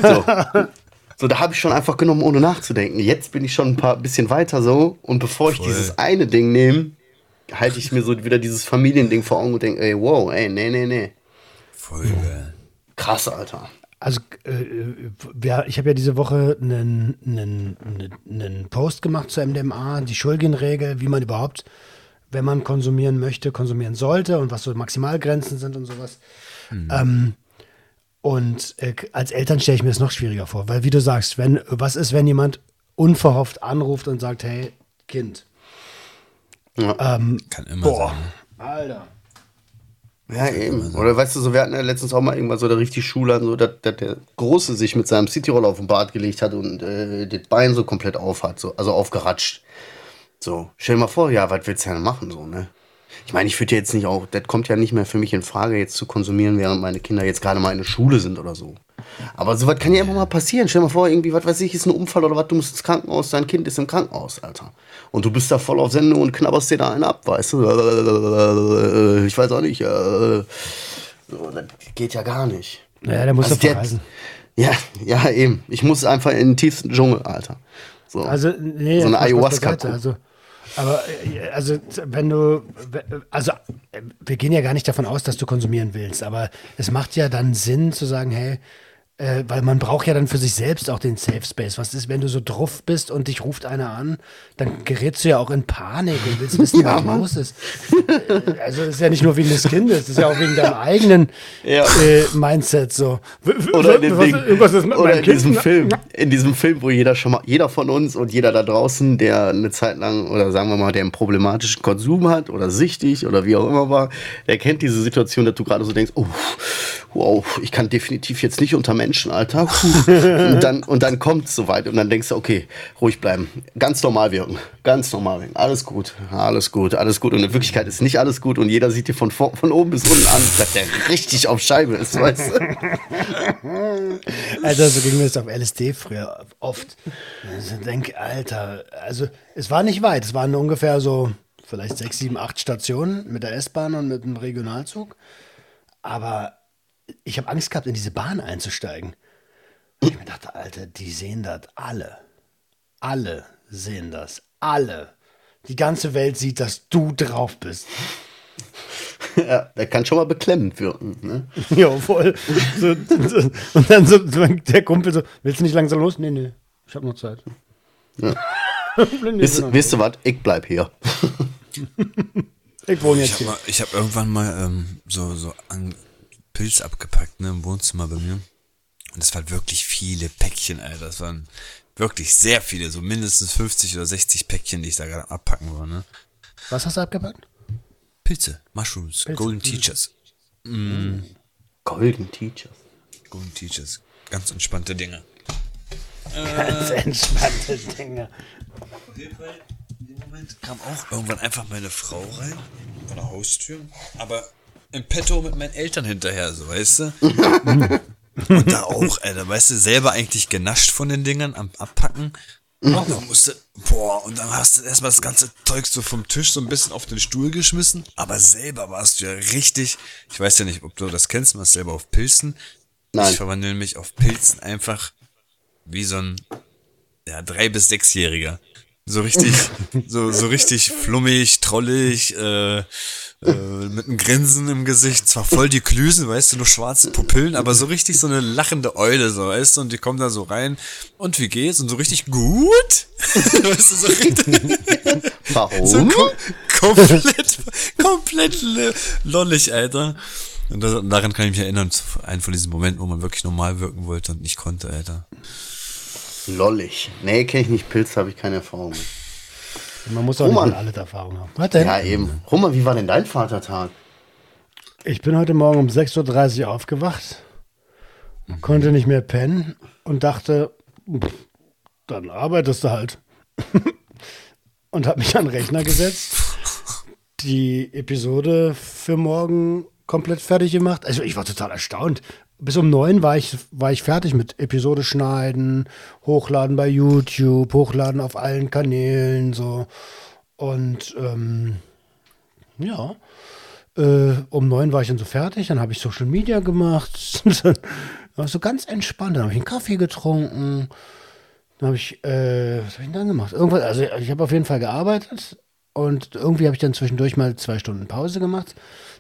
So. So, da habe ich schon einfach genommen, ohne nachzudenken. Jetzt bin ich schon ein paar bisschen weiter so. Und bevor ich Voll. dieses eine Ding nehme, halte ich mir so wieder dieses Familiending vor Augen und denke, ey, wow, ey, nee, nee, nee. Voll geil. Krass, Alter. Also, äh, ich habe ja diese Woche einen, einen, einen Post gemacht zur MDMA, die Schulgin-Regel, wie man überhaupt, wenn man konsumieren möchte, konsumieren sollte und was so Maximalgrenzen sind und sowas. Ähm, und äh, als Eltern stelle ich mir das noch schwieriger vor, weil wie du sagst, wenn, was ist, wenn jemand unverhofft anruft und sagt, hey, Kind, Kann immer boah, sein. Alter. Ja, eben. Oder weißt du, so, wir hatten ja letztens auch mal irgendwann so da richtig Schule an, so, dass, dass der Große sich mit seinem Cityroller auf den Bart gelegt hat und äh, das Bein so komplett auf hat, so, also aufgeratscht. So, stell dir mal vor, ja, was willst du denn machen, so, ne? Ich meine, ich würde jetzt nicht auch, das kommt ja nicht mehr für mich in Frage, jetzt zu konsumieren, während meine Kinder jetzt gerade mal in der Schule sind oder so. Aber sowas kann ja immer mal passieren. Stell dir mal vor, irgendwie, was weiß ich, ist ein Unfall oder was, du musst ins Krankenhaus, dein Kind ist im Krankenhaus, Alter. Und du bist da voll auf Sendung und knabberst dir da einen ab, weißt du? Ich weiß auch nicht. äh, So, das geht ja gar nicht. Naja, der muss Also doch der- verreisen. Ja, ja, eben. Ich muss einfach in den tiefsten Dschungel, Alter. So. Also, nee, So eine Ayahuasca. Also, aber, äh, also, wenn du, also, äh, wir gehen ja gar nicht davon aus, dass du konsumieren willst, aber es macht ja dann Sinn zu sagen, hey, Äh, weil man braucht ja dann für sich selbst auch den Safe Space. Was ist, wenn du so drauf bist und dich ruft einer an, dann gerätst du ja auch in Panik und willst wissen, was los ist. Äh, also das ist ja nicht nur wegen des Kindes, das ist ja auch wegen deinem eigenen Ja. äh, Mindset so. Oder in, dem was- Ding, oder in diesem? Film, in diesem Film, wo jeder schon mal, jeder von uns und jeder da draußen, der eine Zeit lang oder sagen wir mal, der einen problematischen Konsum hat oder süchtig oder wie auch immer war, der kennt diese Situation, dass du gerade so denkst, oh, wow, ich kann definitiv jetzt nicht unter Menschen, Alter. Puh. und dann und dann kommt es soweit und dann denkst du, okay, ruhig bleiben, ganz normal wirken, ganz normal wirken, alles gut, alles gut, alles gut und in Wirklichkeit ist nicht alles gut und jeder sieht dir von, vor- von oben bis unten an, dass der richtig auf Scheibe ist, weißt du? Alter, so ging mir das auf LSD früher oft. Also ich denke, Alter, also es war nicht weit. Es waren ungefähr so vielleicht sechs, sieben, acht Stationen mit der S-Bahn und mit dem Regionalzug. Aber ich habe Angst gehabt, in diese Bahn einzusteigen. Ich mir dachte, Alter, die sehen das alle. Alle sehen das. Alle. Die ganze Welt sieht, dass du drauf bist. Ja, der kann schon mal beklemmend wirken. Ne? Ja, voll. So, so, und dann so, der Kumpel so, willst du nicht langsam los? Nee, nee, ich habe noch Zeit. Ja. Nee, Wisst, genau. wisst ihr was? Ich bleib hier. Ich wohne Ich jetzt habe hier. mal- ich hab irgendwann mal ähm, so, so an Pilz abgepackt, ne, im Wohnzimmer bei mir. Und es waren wirklich viele Päckchen, Alter. Das waren wirklich sehr viele, so mindestens 50 oder 60 Päckchen, die ich da gerade abpacken war, ne? Was hast du abgepackt? Pilze, Mushrooms, Golden Teachers. Golden Teachers. Golden Teachers. Ganz entspannte Dinge. Ganz entspannte Dinge. Auf jeden Fall, in dem Moment kam auch irgendwann einfach meine Frau rein, an der Haustür, aber im Petto mit meinen Eltern hinterher, so, weißt du? Und da auch, Alter, weißt du, selber eigentlich genascht von den Dingern am Abpacken. Und dann musste, boah, und dann hast du erstmal das ganze Zeug so vom Tisch so ein bisschen auf den Stuhl geschmissen, aber selber warst du ja richtig, ich weiß ja nicht, ob du das kennst, man ist selber auf Pilzen. Nein. Ich verwandle mich auf Pilzen einfach wie so ein ja, drei- bis sechsjähriger. So richtig, so, so richtig flummig, trollig, äh, äh, mit einem Grinsen im Gesicht, zwar voll die Klüsen, weißt du, nur schwarze Pupillen, aber so richtig so eine lachende Eule, so, weißt du, und die kommen da so rein, und wie geht's? Und so richtig gut? weißt du, so richtig, Warum? so kom komplett, komplett le- lollig, Alter. Und das, daran kann ich mich erinnern, zu einem von diesen Momenten, wo man wirklich normal wirken wollte und nicht konnte, Alter. Lollig. Nee, kenne ich nicht. Pilz habe ich keine Erfahrung mit. Man muss auch Oh, nicht alle Erfahrung haben. Denn? Ja, eben. Roma, wie war denn dein Vatertag? Ich bin heute Morgen um 6.30 Uhr aufgewacht, konnte nicht mehr pennen und dachte, pff, dann arbeitest du halt. und habe mich an den Rechner gesetzt, die Episode für morgen komplett fertig gemacht. Also ich war total erstaunt. Bis um neun war ich, war ich fertig mit Episode schneiden, hochladen bei YouTube, hochladen auf allen Kanälen, so. Und ähm, ja, äh, um neun war ich dann so fertig, dann habe ich Social Media gemacht. dann war so ganz entspannt. Dann habe ich einen Kaffee getrunken. Dann habe ich, äh, was habe ich denn dann gemacht? Irgendwas, also ich habe auf jeden Fall gearbeitet und irgendwie habe ich dann zwischendurch mal zwei Stunden Pause gemacht.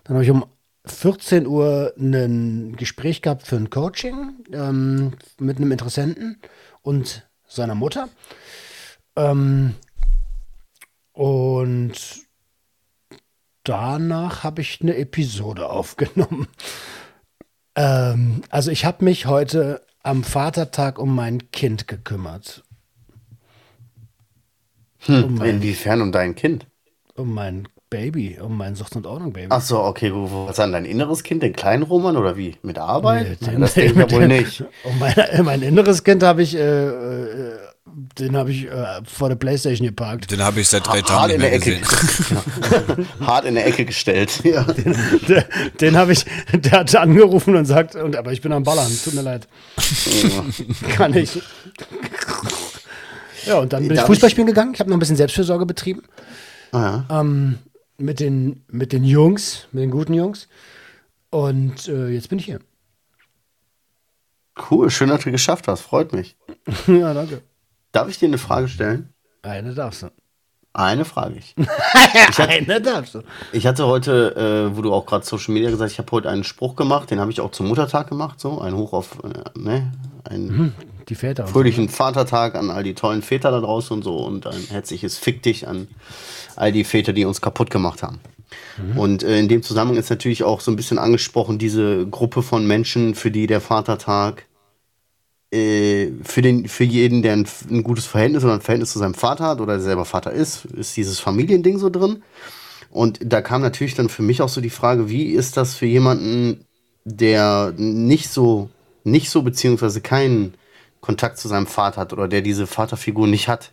Dann habe ich um 14 Uhr ein Gespräch gehabt für ein Coaching ähm, mit einem Interessenten und seiner Mutter. Ähm, und danach habe ich eine Episode aufgenommen. Ähm, also ich habe mich heute am Vatertag um mein Kind gekümmert. Um mein, Inwiefern um dein Kind? um mein Baby, um mein Sucht- und Ordnung-Baby. Ach so, okay, was an dein inneres Kind, den kleinen Roman oder wie? Mit Arbeit? Nee, Nein, das nee, denke ich ja wohl nicht. Um mein, mein inneres Kind habe ich, äh, äh, den habe ich äh, vor der Playstation geparkt. Den habe ich seit drei Hart Tagen in nicht der mehr Ecke. gesehen. Hart in der Ecke gestellt. Ja. Den, den habe ich, der hat angerufen und sagt, und, aber ich bin am Ballern, tut mir leid. Kann ich. Ja, und dann bin ich Darf Fußball ich- spielen gegangen. Ich habe noch ein bisschen Selbstfürsorge betrieben. Ah, Ähm, mit, den, mit den Jungs, mit den guten Jungs. Und äh, jetzt bin ich hier. Cool, schön, dass du geschafft hast. Freut mich. ja, danke. Darf ich dir eine Frage stellen? Eine darfst du. Eine frage ich. ich hatte, Eine darfst du. Ich hatte heute, äh, wo du auch gerade Social Media gesagt hast, ich habe heute einen Spruch gemacht, den habe ich auch zum Muttertag gemacht, so ein Hoch auf, äh, ne, einen mhm, die Väter fröhlichen so. Vatertag an all die tollen Väter da draußen und so und ein herzliches Fick dich an all die Väter, die uns kaputt gemacht haben. Mhm. Und äh, in dem Zusammenhang ist natürlich auch so ein bisschen angesprochen, diese Gruppe von Menschen, für die der Vatertag äh, für, den, für jeden, der ein, ein, gutes Verhältnis oder ein Verhältnis zu seinem Vater hat oder selber Vater ist, ist dieses Familiending so drin. Und da kam natürlich dann für mich auch so die Frage, wie ist das für jemanden, der nicht so, nicht so beziehungsweise keinen Kontakt zu seinem Vater hat oder der diese Vaterfigur nicht hat?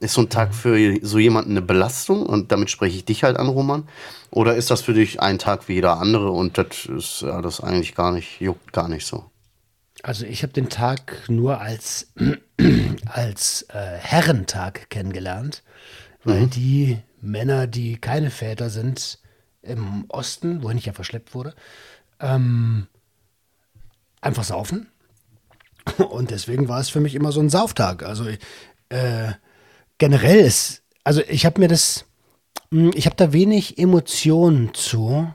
Ist so ein Tag für so jemanden eine Belastung und damit spreche ich dich halt an, Roman? Oder ist das für dich ein Tag wie jeder andere und das ist ja das eigentlich gar nicht, juckt gar nicht so? Also ich habe den Tag nur als, als äh, Herrentag kennengelernt, weil mhm. die Männer, die keine Väter sind, im Osten, wohin ich ja verschleppt wurde, ähm, einfach saufen. Und deswegen war es für mich immer so ein Sauftag. Also äh, generell ist, also ich habe mir das, hm, ich habe da wenig Emotionen zu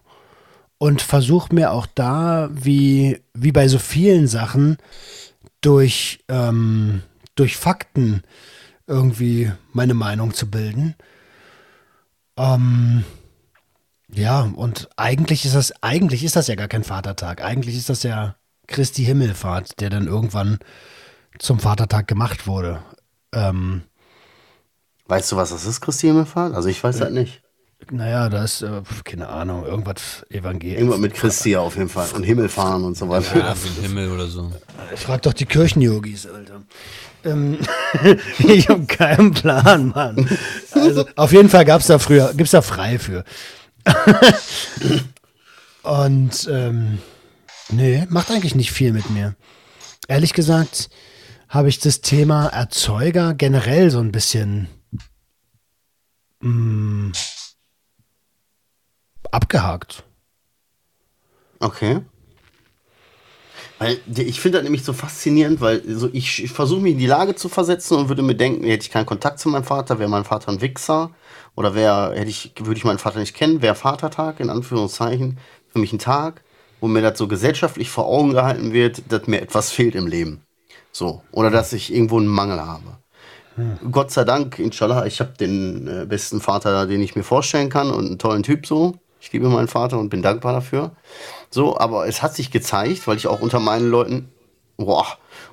und versuche mir auch da, wie, wie bei so vielen Sachen, durch, ähm, durch Fakten irgendwie meine Meinung zu bilden. Ähm, ja, und eigentlich ist das, eigentlich ist das ja gar kein Vatertag. Eigentlich ist das ja Christi Himmelfahrt, der dann irgendwann zum Vatertag gemacht wurde. Ähm, weißt du, was das ist, Christi Himmelfahrt? Also ich weiß äh, das nicht. Naja, da ist, äh, keine Ahnung, irgendwas Evangelisch. Irgendwas mit Christi auf jeden Fall. Und Himmel fahren und so weiter. Ja, wie Himmel oder so. Ich frag doch die Kirchenjogis, Alter. Ähm, ich habe keinen Plan, Mann. Also, auf jeden Fall gab es da früher, gibt's da frei für. und, ähm, nee, macht eigentlich nicht viel mit mir. Ehrlich gesagt habe ich das Thema Erzeuger generell so ein bisschen mh, mm, abgehakt. Okay. Weil ich finde das nämlich so faszinierend, weil so ich, ich versuche mich in die Lage zu versetzen und würde mir denken, hätte ich keinen Kontakt zu meinem Vater, wäre mein Vater ein Wichser oder wäre hätte ich würde ich meinen Vater nicht kennen, wäre Vatertag in Anführungszeichen für mich ein Tag, wo mir das so gesellschaftlich vor Augen gehalten wird, dass mir etwas fehlt im Leben. So, oder dass ich irgendwo einen Mangel habe. Hm. Gott sei Dank, inshallah, ich habe den äh, besten Vater, den ich mir vorstellen kann und einen tollen Typ so. Ich liebe meinen Vater und bin dankbar dafür. So, aber es hat sich gezeigt, weil ich auch unter meinen Leuten, boah,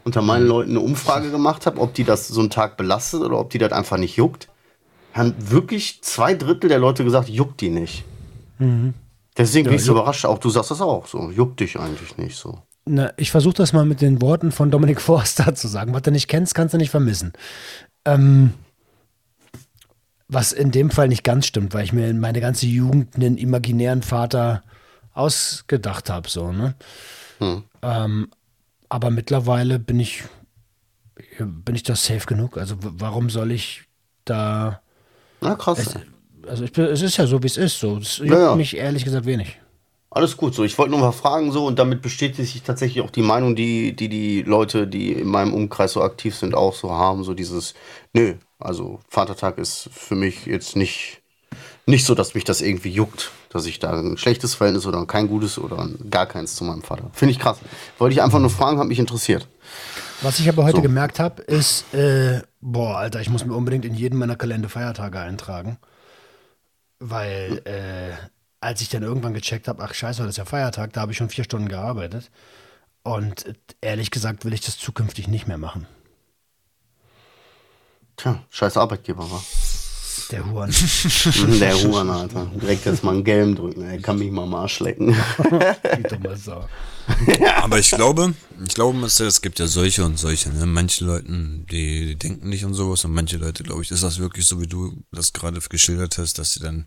unter meinen Leuten eine Umfrage gemacht habe, ob die das so einen Tag belastet oder ob die das einfach nicht juckt. Haben wirklich zwei Drittel der Leute gesagt, juckt die nicht. Mhm. Deswegen bin ich so überrascht. Auch du sagst das auch so. Juckt dich eigentlich nicht so. Na, ich versuche das mal mit den Worten von Dominik Forster zu sagen. Was du nicht kennst, kannst du nicht vermissen. Ähm, was in dem Fall nicht ganz stimmt, weil ich mir meine ganze Jugend einen imaginären Vater ausgedacht habe, so, ne? Hm. Ähm, aber mittlerweile bin ich, bin ich das safe genug. Also warum soll ich da. Na krass. Es, also ich, es ist ja so, wie es ist. So. Es juckt ja, ja. mich ehrlich gesagt wenig. Alles gut so. Ich wollte nur mal fragen so und damit bestätigt sich tatsächlich auch die Meinung, die, die die Leute, die in meinem Umkreis so aktiv sind, auch so haben. So dieses, nö, also Vatertag ist für mich jetzt nicht, nicht so, dass mich das irgendwie juckt, dass ich da ein schlechtes Verhältnis oder kein gutes oder gar keins zu meinem Vater. Finde ich krass. Wollte ich einfach nur fragen, hat mich interessiert. Was ich aber heute so. gemerkt habe, ist, äh, boah, Alter, ich muss mir unbedingt in jedem meiner Kalender Feiertage eintragen. Weil, äh, als ich dann irgendwann gecheckt habe, ach scheiße, das ist ja Feiertag, da habe ich schon vier Stunden gearbeitet. Und ehrlich gesagt will ich das zukünftig nicht mehr machen. Tja, scheiß Arbeitgeber, war. Der Huren. Der Huren, Alter. Direkt jetzt mal einen Gelben drücken, er kann mich mal am Arsch lecken. Aber ich glaube, ich glaube, es gibt ja solche und solche. Ne? Manche Leute, die, die denken nicht und sowas und manche Leute, glaube ich, ist das wirklich so, wie du das gerade geschildert hast, dass sie dann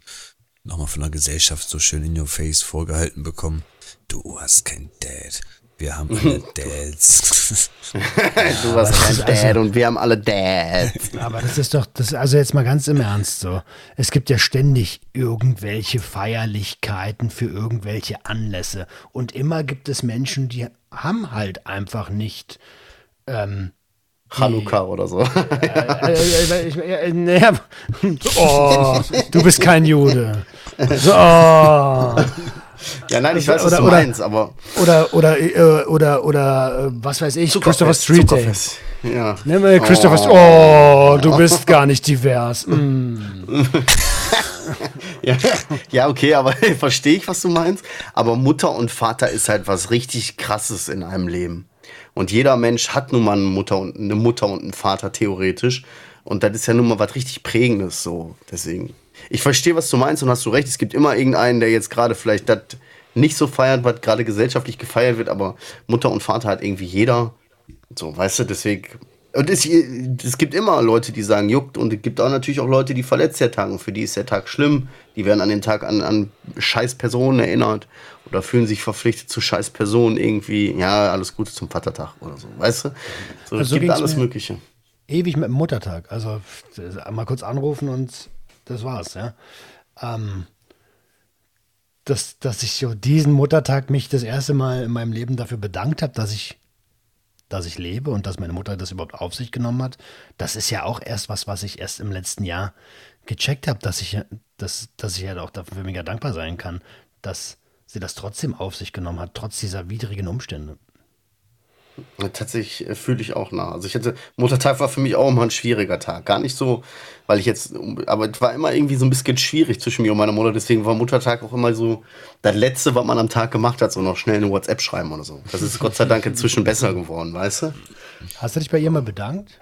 nochmal von der Gesellschaft so schön in your face vorgehalten bekommen. Du hast kein Dad. Wir haben alle Dads. du hast kein Dad also, und wir haben alle Dads. Aber das ist doch, das, also jetzt mal ganz im Ernst so. Es gibt ja ständig irgendwelche Feierlichkeiten für irgendwelche Anlässe. Und immer gibt es Menschen, die haben halt einfach nicht ähm, Chanukka oder so. Äh, äh, äh, oh, du bist kein Jude. So, oh. Ja, nein, ich weiß, was Oder- du oder- meinst, aber Oder, oder, äh, oder, oder, äh, was weiß ich, Christopher Street Day. Zuckerfest. Ja. Nimm mal Christopher Street. Oh, du bist gar nicht divers. Mm. Ja, ja, okay, aber verstehe ich, was du meinst. Aber Mutter und Vater ist halt was richtig krasses in einem Leben. Und jeder Mensch hat nun mal eine Mutter und eine Mutter und einen Vater theoretisch. Und das ist ja nun mal was richtig Prägendes so. Deswegen. Ich verstehe, was du meinst und hast du recht. Es gibt immer irgendeinen, der jetzt gerade vielleicht das nicht so feiert, was gerade gesellschaftlich gefeiert wird, aber Mutter und Vater hat irgendwie jeder. So, weißt du, deswegen. Und es, es gibt immer Leute, die sagen, juckt, und es gibt auch natürlich auch Leute, die verletzt der Tag. Und für die ist der Tag schlimm. Die werden an den Tag an, an scheiß Personen erinnert oder fühlen sich verpflichtet zu scheiß Personen irgendwie. Ja, alles Gute zum Vatertag oder so, weißt du? So, Also es so gibt alles. Mögliche. Ewig mit dem Muttertag. Also mal kurz anrufen und das war's, ja. Ähm, dass, dass ich so diesen Muttertag mich das erste Mal in meinem Leben dafür bedankt habe, dass ich, dass ich lebe und dass meine Mutter das überhaupt auf sich genommen hat. Das ist ja auch erst was, was ich erst im letzten Jahr gecheckt habe, dass ich, dass, dass ich ja auch dafür mega dankbar sein kann, dass sie das trotzdem auf sich genommen hat, trotz dieser widrigen Umstände. Tatsächlich äh, fühle ich auch nach. Also ich hatte, Muttertag war für mich auch immer ein schwieriger Tag. Gar nicht so, weil ich jetzt, aber es war immer irgendwie so ein bisschen schwierig zwischen mir und meiner Mutter. Deswegen war Muttertag auch immer so das Letzte, was man am Tag gemacht hat, so noch schnell eine WhatsApp schreiben oder so. Das ist Gott sei Dank inzwischen besser geworden, weißt du? Hast du dich bei ihr mal bedankt?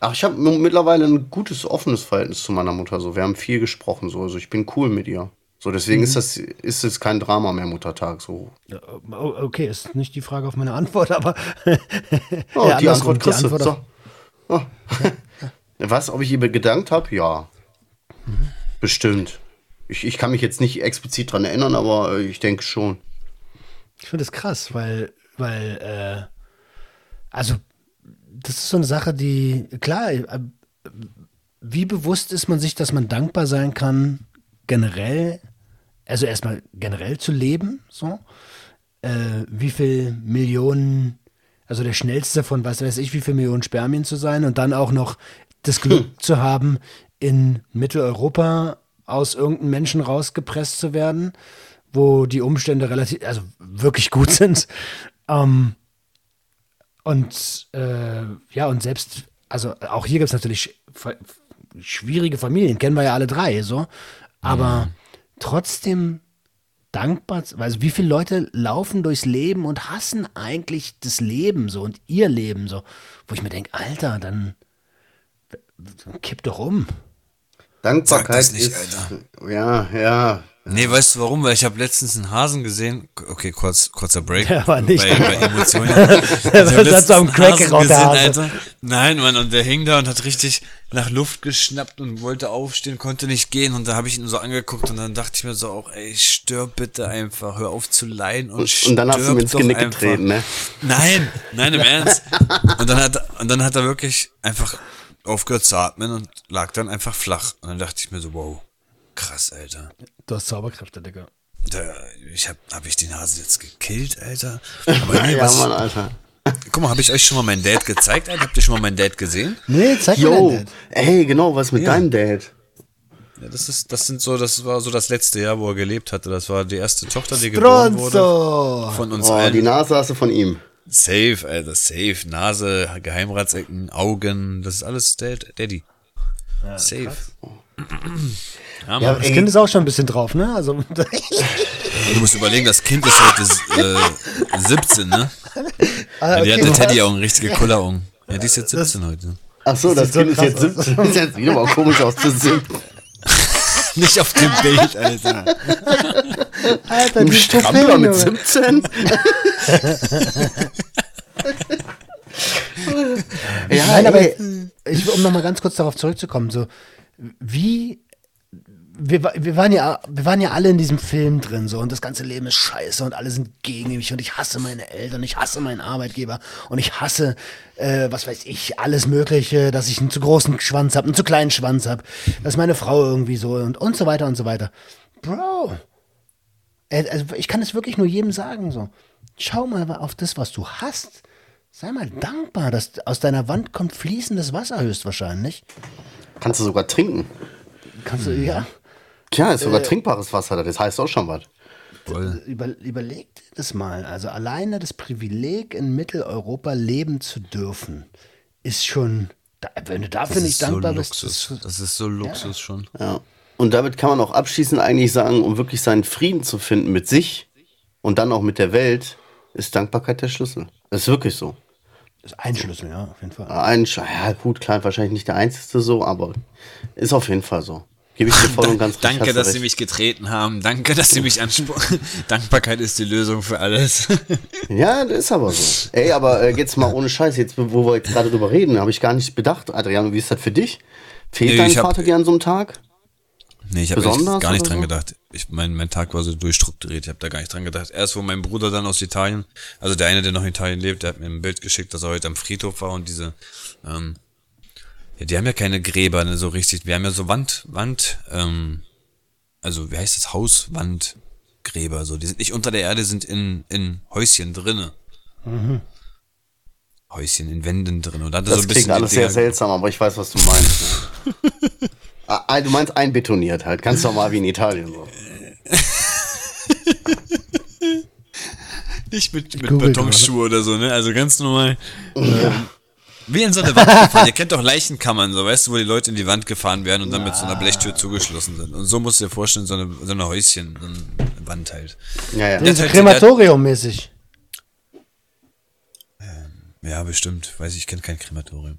Ach, ich habe mittlerweile ein gutes, offenes Verhältnis zu meiner Mutter. So, wir haben viel gesprochen, so. Also ich bin cool mit ihr. So, deswegen ist das, ist es kein Drama mehr, Muttertag. So. O- Okay, ist nicht die Frage auf meine Antwort, aber Oh, die Antwort die. Antwort So. Oh. Was, ob ich ihr gedankt habe? Ja. Bestimmt. Ich, ich kann mich jetzt nicht explizit dran erinnern, aber äh, ich denke schon. ich finde es krass, weil, weil, äh, also, das ist so eine Sache, die, klar, äh, wie bewusst ist man sich, dass man dankbar sein kann, generell, also erstmal generell zu leben, so, äh, wie viel Millionen, also der schnellste von was weiß ich, wie viel Millionen Spermien zu sein und dann auch noch das Glück zu haben, in Mitteleuropa aus irgendeinem Menschen rausgepresst zu werden, wo die Umstände relativ, also wirklich gut sind. Ähm, und äh, ja, und selbst, also auch hier gibt es natürlich schwierige Familien, kennen wir ja alle drei, so. Aber trotzdem dankbar, also wie viele Leute laufen durchs Leben und hassen eigentlich das Leben so und ihr Leben so, wo ich mir denke, Alter, dann kipp doch um. Dankbarkeit das nicht, ist. Ja, ja. Nee, weißt du warum? Weil ich habe letztens einen Hasen gesehen. Okay, kurz, kurzer Break. Der war nicht- Bei, bei Emotionen. Das hat so am Crack Hase. Alter. Nein, Mann, und der hing da und hat richtig nach Luft geschnappt und wollte aufstehen, konnte nicht gehen. Und da habe ich ihn so angeguckt und dann dachte ich mir so auch, ey, stirb bitte einfach, hör auf zu leiden und, Und, und dann hast du stirb mir ins Genick einfach. getreten, ne? Nein, nein, im Ernst. Und dann hat, und dann hat er wirklich einfach aufgehört zu atmen und lag dann einfach flach. Und dann dachte ich mir so, wow, krass, Alter. Du hast Zauberkräfte, Digga. Da, ich hab, hab ich den Hase jetzt gekillt, Alter? Aber nee, Ja, was, Mann, Alter. guck mal, habe ich euch schon mal meinen Dad gezeigt, Alter? Habt ihr schon mal meinen Dad gesehen? Nee, zeig Yo, mir ey, genau, was mit Ja. deinem Dad? Ja, das ist, das sind so, das war so das letzte Jahr, wo er gelebt hatte. Das war die erste Tochter, die geboren wurde. Stronzo! Von uns Oh, allen. die Nase hast du von ihm. Safe, Alter, safe. Nase, Geheimratsecken, Augen, das ist alles Dad, Daddy. safe. Ja, Ja. Das Kind ist auch schon ein bisschen drauf, ne? Also, Du musst überlegen, das Kind ist heute äh, 17, ne? Ah, Ja, die okay, hatte was? Teddy-Augen, richtige Kulleraugen. Ja, die ist jetzt 17 heute. Ach so, das, sieht so Kind ist krass jetzt aus. 17. Ist jetzt wieder mal komisch aus zu sehen. Nicht auf dem Bild, Alter. Alter, Ein die Strampler mit Trophäen, 17? ja, Nein, aber ey. ich, um nochmal ganz kurz darauf zurückzukommen, so wie wir, wir, waren ja, wir waren ja alle in diesem Film drin so und das ganze Leben ist scheiße und alle sind gegen mich und ich hasse meine Eltern, ich hasse meinen Arbeitgeber und ich hasse, äh, was weiß ich, alles Mögliche, dass ich einen zu großen Schwanz habe, einen zu kleinen Schwanz habe, dass meine Frau irgendwie so und, und so weiter und so weiter. Bro, äh, also ich kann es wirklich nur jedem sagen so. Schau mal auf das, was du hast. Sei mal dankbar, dass aus deiner Wand kommt fließendes Wasser höchstwahrscheinlich. Kannst du sogar trinken. Kannst du, ja, Tja, ist sogar trinkbares Wasser, das heißt auch schon was. Über, überleg dir das mal. Also alleine das Privileg, in Mitteleuropa leben zu dürfen, ist schon, da, wenn du dafür Das nicht ist so dankbar bist, Luxus. das, Das ist so Luxus schon. Ja. Und damit kann man auch abschließend eigentlich sagen, um wirklich seinen Frieden zu finden mit sich und dann auch mit der Welt, ist Dankbarkeit der Schlüssel. Das ist wirklich so. ist ein Schlüssel, ja, auf jeden Fall. Ein, ja gut, klar, wahrscheinlich nicht der einzige so, aber ist auf jeden Fall so. Gebe ich dir voll und ganz Danke, dass Sie recht. mich getreten haben. Danke, dass Sie mich ansprechen. Dankbarkeit ist die Lösung für alles. Ja, das ist aber so. Ey, aber äh, jetzt mal ohne Scheiß, jetzt wo wir jetzt gerade drüber reden, habe ich gar nicht bedacht. Adriano, wie ist das für dich? Fehlt Nee, dein hab- Vater dir an so einem Tag? Nee, ich habe gar nicht dran so? gedacht. Ich, mein, mein Tag war so durchstrukturiert, ich habe da gar nicht dran gedacht. Erst wo mein Bruder dann aus Italien, also der eine, der noch in Italien lebt, der hat mir ein Bild geschickt, dass er heute am Friedhof war und diese, ähm, ja, die haben ja keine Gräber, ne, so richtig. Wir haben ja so Wand, Wand, ähm, also wie heißt das, Hauswandgräber, so. Die sind nicht unter der Erde, sind in, in Häuschen drinne. Häuschen in Wänden drin. Und Das so ein klingt alles sehr Dinger- seltsam, aber ich weiß, was du meinst. Ne? Ah, du meinst einbetoniert halt, ganz normal wie in Italien so. Nicht mit, mit Betonschuhe oder so, ne? Also ganz normal. Ähm, Wie in so eine Wand gefahren. Ihr kennt doch Leichenkammern, so weißt du, wo die Leute in die Wand gefahren werden und dann mit so einer Blechtür zugeschlossen sind. Und so musst du dir vorstellen, so eine, so eine Häuschen, so eine Wand halt. Ja, ja. Halt- Krematorium-mäßig. Ja, bestimmt. Weiß ich, ich kenne kein Krematorium.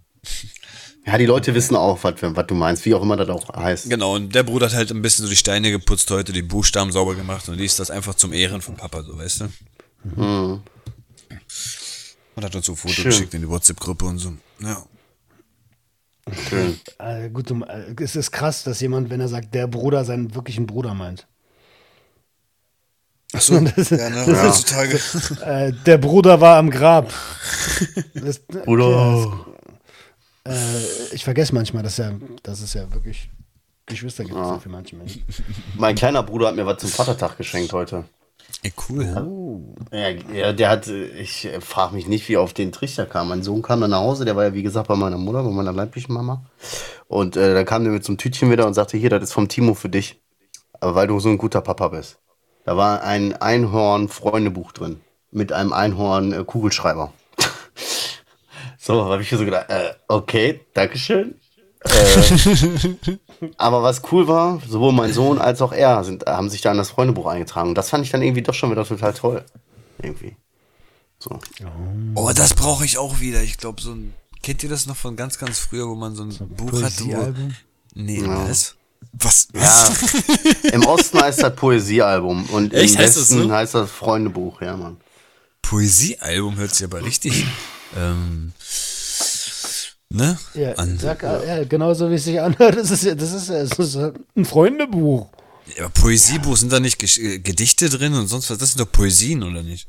Ja, die Leute wissen auch, was, was du meinst, wie auch immer das auch heißt. Genau, und der Bruder hat halt ein bisschen so die Steine geputzt heute, die Buchstaben sauber gemacht und ließ das einfach zum Ehren von Papa, so weißt du? Und hat uns so ein Foto Schön. geschickt in die WhatsApp-Gruppe und so. Ja. Schön. Äh, gut, äh, es ist krass, dass jemand, wenn er sagt, der Bruder seinen wirklichen Bruder meint. Achso, Das- ja, ne, das heutzutage. Äh, der Bruder war am Grab. Das, Bruder. äh, ich vergesse manchmal, dass, ja, dass es ja wirklich Geschwister gibt so für manche Menschen. Mein kleiner Bruder hat mir was zum Vatertag geschenkt heute. Ey, cool. Ja, ja der hat, ich frage mich nicht, wie auf den Trichter kam. Mein Sohn kam dann nach Hause, der war ja wie gesagt bei meiner Mutter, bei meiner leiblichen Mama. Und äh, dann kam der mit so einem Tütchen wieder und sagte, hier, das ist vom Timo für dich. Aber weil du so ein guter Papa bist. Da war ein Einhorn-Freundebuch drin. Mit einem Einhorn-Kugelschreiber. so, habe ich mir so gedacht, äh, okay, Dankeschön. Äh, aber was cool war, sowohl mein Sohn als auch er sind, haben sich da in das Freundebuch eingetragen. Und das fand ich dann irgendwie doch schon wieder total toll. Irgendwie. So. Oh, das brauche ich auch wieder. Ich glaube, so ein. Kennt ihr das noch von ganz, ganz früher, wo man so ein Buch hatte? Wo, Poesiealbum? nee, was? Was? Ja, im Osten heißt das Poesiealbum und Echt? im Heißt das Westen so? heißt das Freundebuch, ja, Mann. Poesiealbum hört sich aber richtig. ähm, ne? Ja, An. sag, ja, genauso wie es sich anhört. Das ist, ja- das ist, ja- das ist ein Freundebuch. Ja, aber Poesiebuch sind da nicht äh, Gedichte drin und sonst was? Das sind doch Poesien, oder nicht?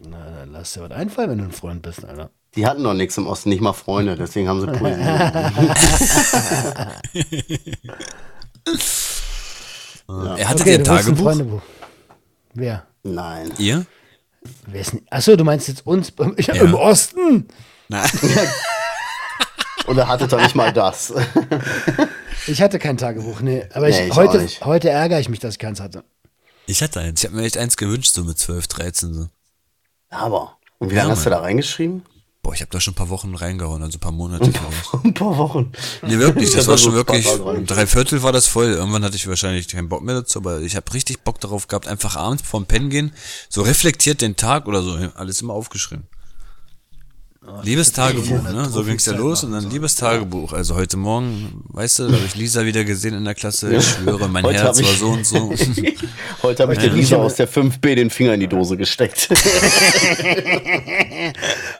Na, dann lass dir was einfallen, wenn du ein Freund bist, Alter. Die hatten noch nichts im Osten, nicht mal Freunde, deswegen haben sie Poesie. Er hatte Okay, ein ein Tagebuch. Freundebuch. Wer? Nein. Ihr? Wer ist denn? Achso, du meinst jetzt uns ich, Ja. im Osten? Na, Und er hatte doch nicht mal das. Ich hatte kein Tagebuch, nee. Aber ich, Nee, ich heute, heute ärgere ich mich, dass ich keins hatte. ich hatte eins. Ich habe mir echt eins gewünscht, so mit 12, 13 so. Aber. Und wie lange Ja, hast du da reingeschrieben? Boah, ich habe da schon ein paar Wochen reingehauen, also ein paar Monate vielleicht. Ein paar Wochen. Nee, wirklich, das war war schon wirklich, drei Viertel war das voll. Irgendwann hatte ich wahrscheinlich keinen Bock mehr dazu, aber ich habe richtig Bock darauf gehabt, einfach abends vorm Pennen gehen, so reflektiert den Tag oder so, alles immer aufgeschrieben. Liebes Tagebuch, ne? So ging's ja los und dann liebes Tagebuch. Also heute Morgen, weißt du, da habe ich Lisa wieder gesehen in der Klasse. Ich schwöre, mein Heute Herz war so und so. Heute habe ich der Lisa aus der 5b den Finger in die Dose gesteckt.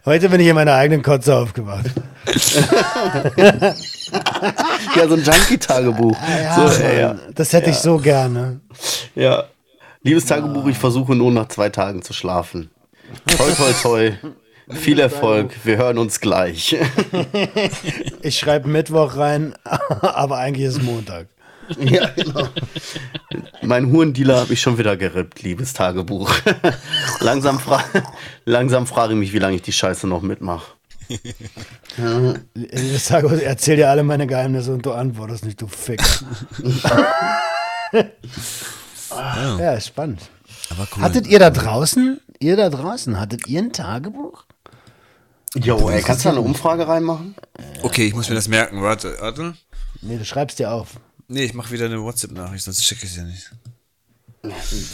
Heute bin ich in meiner eigenen Kotze aufgewacht. ja, so ein Junkie-Tagebuch. Ja, so, ja. Das hätte ich so gerne. ja. Liebes Tagebuch, ich versuche nur nach zwei Tagen zu schlafen. Toi, toi, toi. Viel Erfolg. Wir hören uns gleich. Ich schreibe Mittwoch rein, aber eigentlich ist es Montag. Ja, genau. Mein Hurendealer habe ich schon wieder gerippt, liebes Tagebuch. langsam, fra langsam frage ich mich, wie lange ich die Scheiße noch mitmache. Ich sage, erzähl dir alle meine Geheimnisse und du antwortest nicht, du Ficker. ja, ist spannend. Aber cool. Hattet ihr da draußen, ihr da draußen, hattet ihr ein Tagebuch? Jo, ey, kannst du da eine Umfrage reinmachen? okay, ich muss mir das merken. Warte, warte. Nee, du schreibst dir auf. Nee, ich mache wieder eine WhatsApp-Nachricht, sonst check ich es ja nicht.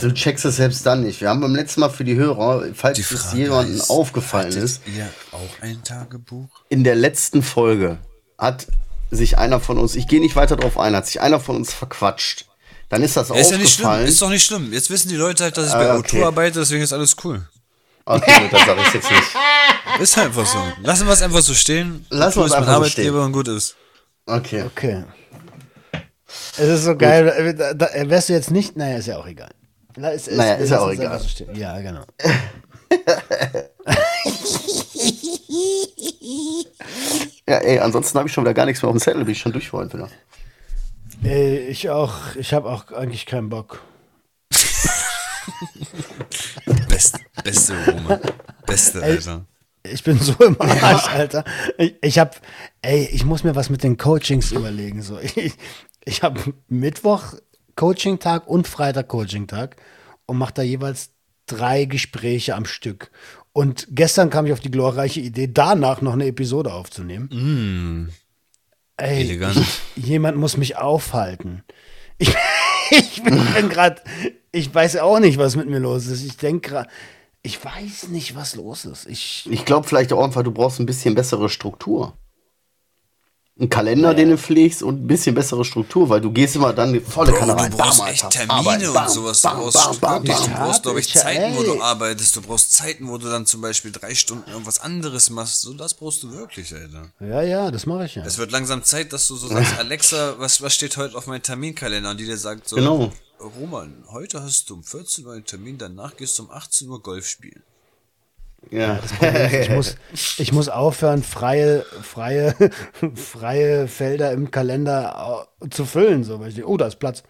Du checkst es selbst dann nicht. Wir haben beim letzten Mal für die Hörer, falls Die es jemandem ist, aufgefallen ist, ihr auch ein Tagebuch? in der letzten Folge hat sich einer von uns, ich gehe nicht weiter drauf ein, hat sich einer von uns verquatscht. Dann ist das Ja, ist ja nicht schlimm, aufgefallen. ist doch nicht schlimm. Jetzt wissen die Leute halt, dass ich Ah, bei okay. O2 arbeite, deswegen ist alles cool. Okay, gut, dann sag ich jetzt nicht. Ist einfach so. Lassen wir es einfach so stehen. Lassen wir O2 es einfach so Arbeitgeber stehen. und gut ist. Okay. Okay. Es ist so geil. äh, Da, da, wärst du jetzt nicht, naja, ist ja auch egal. Es, es, Naja, ist ja auch egal. so. Ja, genau. Ja, ey, ansonsten habe ich schon wieder gar nichts mehr auf dem Zettel, bin ich schon durch heute wieder. Äh, ich auch, ich habe auch eigentlich keinen Bock. Best, beste Roman. Beste, Alter. Ich bin so im Arsch, Alter. Ich, ich habe, ey, ich muss mir was mit den Coachings überlegen. So. Ich, ich habe Mittwoch Coaching-Tag und Freitag Coaching-Tag und mache da jeweils drei Gespräche am Stück. Und gestern kam ich auf die glorreiche Idee, danach noch eine Episode aufzunehmen. Ey, Elegant. Ich, jemand muss mich aufhalten. Ich, ich bin, bin gerade, ich weiß auch nicht, was mit mir los ist. Ich denke gerade, ich weiß nicht, was los ist. Ich, Ich glaube vielleicht auch einfach, du brauchst ein bisschen bessere Struktur. Ein Kalender, den du pflegst und ein bisschen bessere Struktur, weil du gehst immer dann volle Bro, Kanne rein. du brauchst Bam, echt Termine Arbeit, und bam, sowas. bam, du brauchst, bam, bam, bam. du brauchst, glaube ich, Zeiten, wo du arbeitest. Du brauchst Zeiten, wo du dann zum Beispiel drei Stunden irgendwas anderes machst. So, das brauchst du wirklich, Alter. ja, ja, das mache ich ja. Es wird langsam Zeit, dass du so sagst, Alexa, was, was steht heute auf meinem Terminkalender? Und die dir sagt so, Genau. Roman, heute hast du um 14 Uhr einen Termin, danach gehst du um 18 Uhr Golf spielen. Ja. Ich muss, ich muss aufhören, freie, freie, freie Felder im Kalender au- zu füllen. So, weil ich denke, oh, da ist Platz.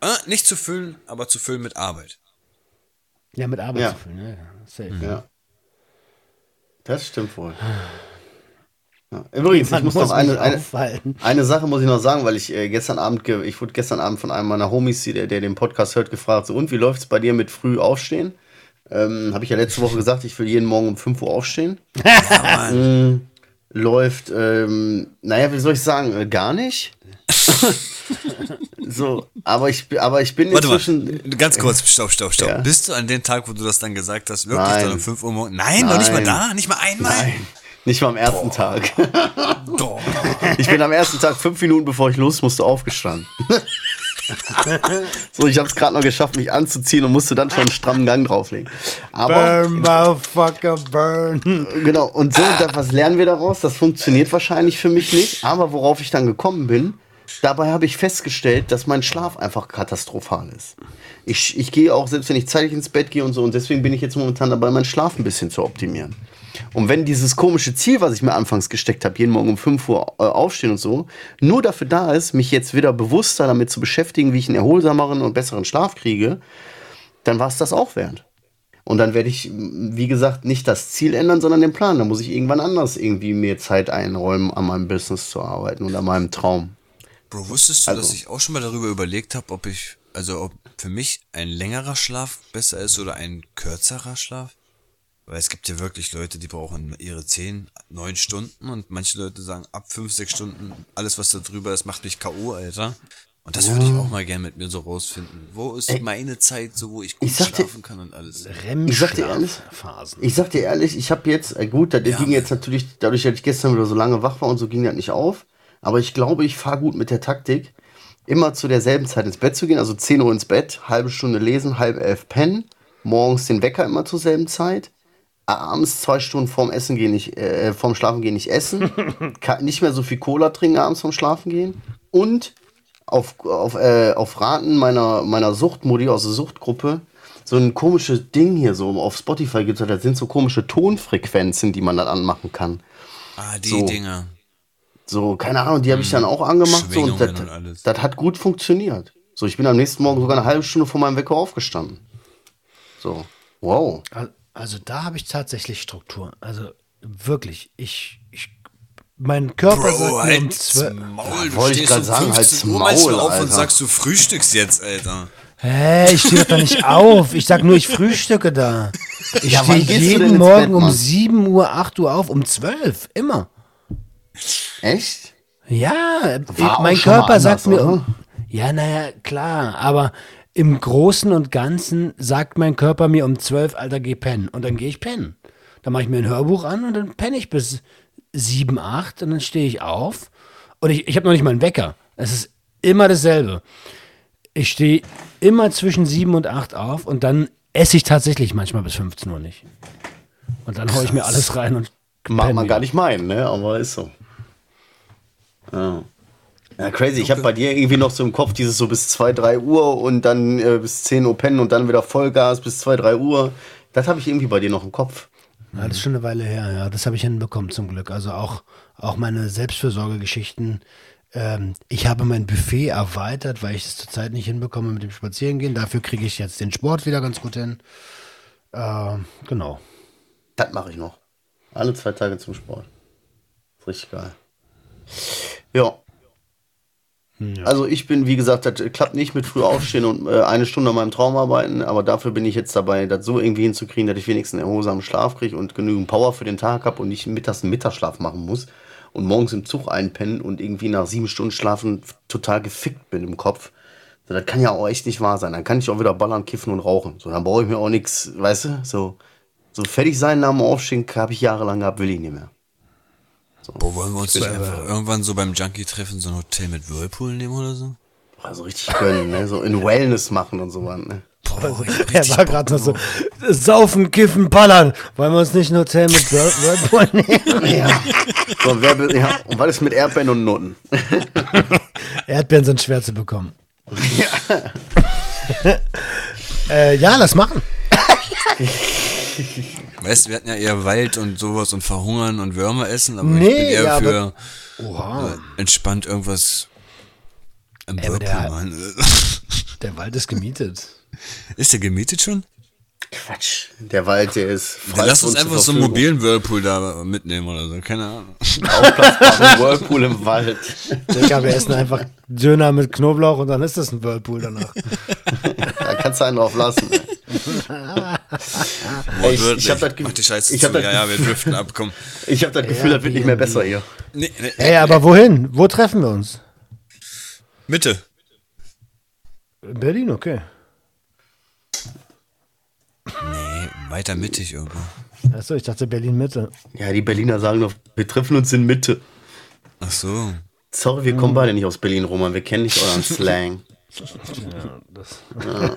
Ah, nicht zu füllen, aber zu füllen mit Arbeit. Ja, mit Arbeit Ja. zu füllen. Ja, ja, safe. ja. Das stimmt wohl. Ja. Übrigens, ich Man muss muss noch eine, eine, aufhalten. eine Sache muss ich noch sagen, weil ich äh, gestern Abend, ich wurde gestern Abend von einem meiner Homies, der, der den Podcast hört, gefragt, so, und wie läuft es bei dir mit früh aufstehen? Ähm, Habe ich ja letzte Woche gesagt, ich will jeden Morgen um 5 Uhr aufstehen. Mm, läuft, ähm, naja, wie soll ich sagen, äh, gar nicht. so, aber ich, aber ich bin Warte inzwischen. mal, ganz kurz, stopp, stopp, stopp. Ja. Bist du an dem Tag, wo du das dann gesagt hast, wirklich Nein. dann um 5 Uhr morgens? Nein, noch nicht mal Nein. da, nicht mal einmal. Nein, nicht mal am ersten Tag. Doch. Ich bin am ersten Tag fünf Minuten bevor ich los musste aufgestanden. So, ich habe es gerade noch geschafft, mich anzuziehen und musste dann schon einen strammen Gang drauflegen. Aber Burn, motherfucker, burn. genau, und so, was lernen wir daraus? Das funktioniert wahrscheinlich für mich nicht. Aber worauf ich dann gekommen bin, dabei habe ich festgestellt, dass mein Schlaf einfach katastrophal ist. Ich, ich gehe auch, selbst wenn ich zeitig ins Bett gehe und so, und deswegen bin ich jetzt momentan dabei, meinen Schlaf ein bisschen zu optimieren. Und wenn dieses komische Ziel, was ich mir anfangs gesteckt habe, jeden Morgen um 5 Uhr äh, aufstehen und so, nur dafür da ist, mich jetzt wieder bewusster damit zu beschäftigen, wie ich einen erholsameren und besseren Schlaf kriege, dann war es das auch wert. Und dann werde ich, wie gesagt, nicht das Ziel ändern, sondern den Plan. Dann muss ich irgendwann anders irgendwie mir Zeit einräumen, an meinem Business zu arbeiten und an meinem Traum. Bro, wusstest du, Also- dass ich auch schon mal darüber überlegt habe, ob ich, also ob für mich ein längerer Schlaf besser ist oder ein kürzerer Schlaf? Weil es gibt ja wirklich Leute, die brauchen ihre 10, 9 Stunden und manche Leute sagen ab 5, 6 Stunden, alles was da drüber ist, macht mich K.O., Alter. Und das würde ich auch mal gerne mit mir so rausfinden. Wo ist meine Zeit, so wo ich gut ich dir- schlafen kann und alles? Ich sag dir ehrlich, Phasen. Ich sag dir ehrlich, ich habe jetzt, äh, gut, das Ja. ging jetzt natürlich, dadurch, dass ich gestern wieder so lange wach war und so ging das nicht auf. Aber ich glaube, ich fahre gut mit der Taktik, immer zu derselben Zeit ins Bett zu gehen. Also 10 Uhr ins Bett, halbe Stunde lesen, halb elf pennen. Morgens den Wecker immer zur selben Zeit. Abends zwei Stunden vorm Essen gehen nicht, äh, vorm Schlafen gehen nicht essen. Nicht mehr so viel Cola trinken abends vorm Schlafen gehen. Und auf, auf, äh, auf Raten meiner, meiner Suchtmodi aus der Suchtgruppe so ein komisches Ding hier, so auf Spotify gibt es, das sind so komische Tonfrequenzen, die man dann anmachen kann. Ah, die So. Dinger. So, keine Ahnung, die habe ich dann auch angemacht so, und das, Schwingungen und alles. das hat gut funktioniert. So, ich bin am nächsten Morgen sogar eine halbe Stunde vor meinem Wecker aufgestanden. So, wow. Al- Also da habe ich tatsächlich Struktur. Also wirklich, ich, ich mein Körper sagt mir um 12. Maul, du wollte ich stehst grad um sagen, 15 halt's Uhr Maul, auf und Alter. sagst, du frühstückst jetzt, Alter. Hä, ich stehe doch nicht auf. Ich sag nur, ich frühstücke da. Ich Ja, stehe jeden Morgen Bett, um Mann? 7 Uhr, 8 Uhr auf, um 12. Immer. Echt? Ja, ich, War auch mein Körper sagt anders, mir. oder? Ja, naja, klar, aber im Großen und Ganzen sagt mein Körper mir um 12, Alter, geh pennen. Und dann gehe ich pennen. Dann mache ich mir ein Hörbuch an und dann penne ich bis 7, 8 und dann stehe ich auf. Und ich, ich habe noch nicht mal einen Wecker. Es ist immer dasselbe. Ich stehe immer zwischen 7 und 8 auf und dann esse ich tatsächlich manchmal bis 15 Uhr nicht. Und dann haue ich mir alles rein und Mag man gar nicht meinen, ne? Aber ist so. Ja. Ja, crazy. Ich habe bei dir irgendwie noch so im Kopf dieses so bis 2, 3 Uhr und dann äh, bis 10 Uhr pennen und dann wieder Vollgas bis 2, 3 Uhr. Das habe ich irgendwie bei dir noch im Kopf. Ja, das ist schon eine Weile her, ja. Das habe ich hinbekommen zum Glück. Also auch, auch meine Selbstfürsorgegeschichten. Ähm, ich habe mein Buffet erweitert, weil ich es zurzeit nicht hinbekomme mit dem Spazierengehen. Dafür kriege ich jetzt den Sport wieder ganz gut hin. Ähm, genau. Das mache ich noch. Alle zwei Tage zum Sport. Ist richtig geil. Ja. Also ich bin, wie gesagt, das klappt nicht mit früh aufstehen und äh, eine Stunde an meinem Traum arbeiten, aber dafür bin ich jetzt dabei, das so irgendwie hinzukriegen, dass ich wenigstens einen erholsamen Schlaf kriege und genügend Power für den Tag habe und nicht mittags einen Mittagsschlaf machen muss und morgens im Zug einpennen und irgendwie nach sieben Stunden schlafen total gefickt bin im Kopf. So, das kann ja auch echt nicht wahr sein. Dann kann ich auch wieder ballern, kiffen und rauchen. So, dann brauche ich mir auch nichts, weißt du, so, so fertig sein nach dem Aufstehen habe ich jahrelang gehabt, will ich nicht mehr. Boah, wollen wir uns nicht einfach irgendwann so beim Junkie treffen, so ein Hotel mit Whirlpool nehmen oder so? Also richtig gönnen, ne? So in Wellness machen und so was, ne? Boah, ich hab Er war gerade noch so, saufen, kiffen, ballern. Wollen wir uns nicht ein Hotel mit Whirl- Whirlpool nehmen? Ja. So, wer, ja. Und was ist mit Erdbeeren und Noten? Erdbeeren sind schwer zu bekommen. äh, ja, lass machen. Weißt du, wir hatten ja eher Wald und sowas und verhungern und Würmer essen, aber Nee, ich bin eher ja, für Oha. äh, entspannt irgendwas im aber der Whirlpool machen. Der Wald ist gemietet. Ist der gemietet schon? Quatsch. Der Wald, der ist frei. Dann lass uns einfach so einen mobilen Whirlpool da mitnehmen oder so, keine Ahnung. Aufblasbaren Whirlpool im Wald. Digga, wir essen einfach Döner mit Knoblauch und dann ist das ein Whirlpool danach. Da kannst du einen drauf lassen. Ey, ich, ich hab das Mach die Scheiße ich zu. hab das ja, ja, wir driften ab, komm. Ich habe das Gefühl, das wird nicht mehr besser hier. Nee, nee, Ey, aber wohin? Wo treffen wir uns? Mitte. In Berlin, okay. Nee, weiter mittig irgendwo. Achso, ich dachte Berlin Mitte. Ja, die Berliner sagen doch, wir treffen uns in Mitte. Ach so. Sorry, wir kommen beide nicht aus Berlin, Roman. Wir kennen nicht euren Slang. Ja.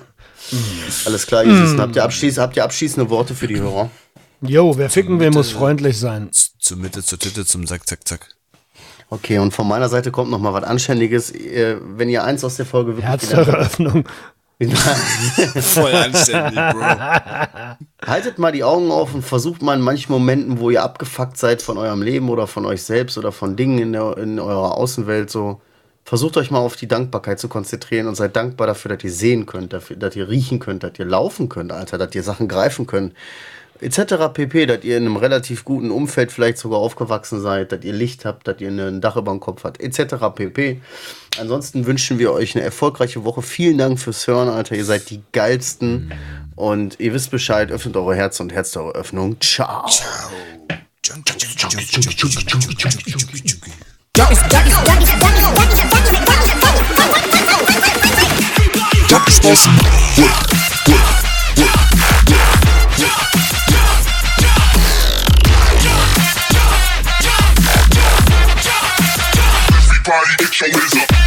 Alles klar, Jesus. Habt ihr, abschließ, habt ihr abschließende Worte für die Hörer? Jo, wer ficken will, muss freundlich sein. Zur Mitte, zur Titte, zum Zack, Zack, Zack. Okay, und von meiner Seite kommt noch mal was Anständiges. Wenn ihr eins aus der Folge wirklich Herzeröffnung. Voll anständig, Bro. Haltet mal die Augen auf und versucht mal in manchen Momenten, wo ihr abgefuckt seid von eurem Leben oder von euch selbst oder von Dingen in, der, in eurer Außenwelt, so versucht euch mal auf die Dankbarkeit zu konzentrieren und seid dankbar dafür, dass ihr sehen könnt, dafür, dass ihr riechen könnt, dass ihr laufen könnt, Alter, dass ihr Sachen greifen könnt, etc. pp, dass ihr in einem relativ guten Umfeld vielleicht sogar aufgewachsen seid, dass ihr Licht habt, dass ihr ein Dach über dem Kopf habt, etc. pp. Ansonsten wünschen wir euch eine erfolgreiche Woche. Vielen Dank fürs Hören, Alter. Ihr seid die geilsten. Und ihr wisst Bescheid, öffnet eure Herzen und Herz eure Öffnung. Ciao. Drop it, drop it, drop Everybody, get your hands.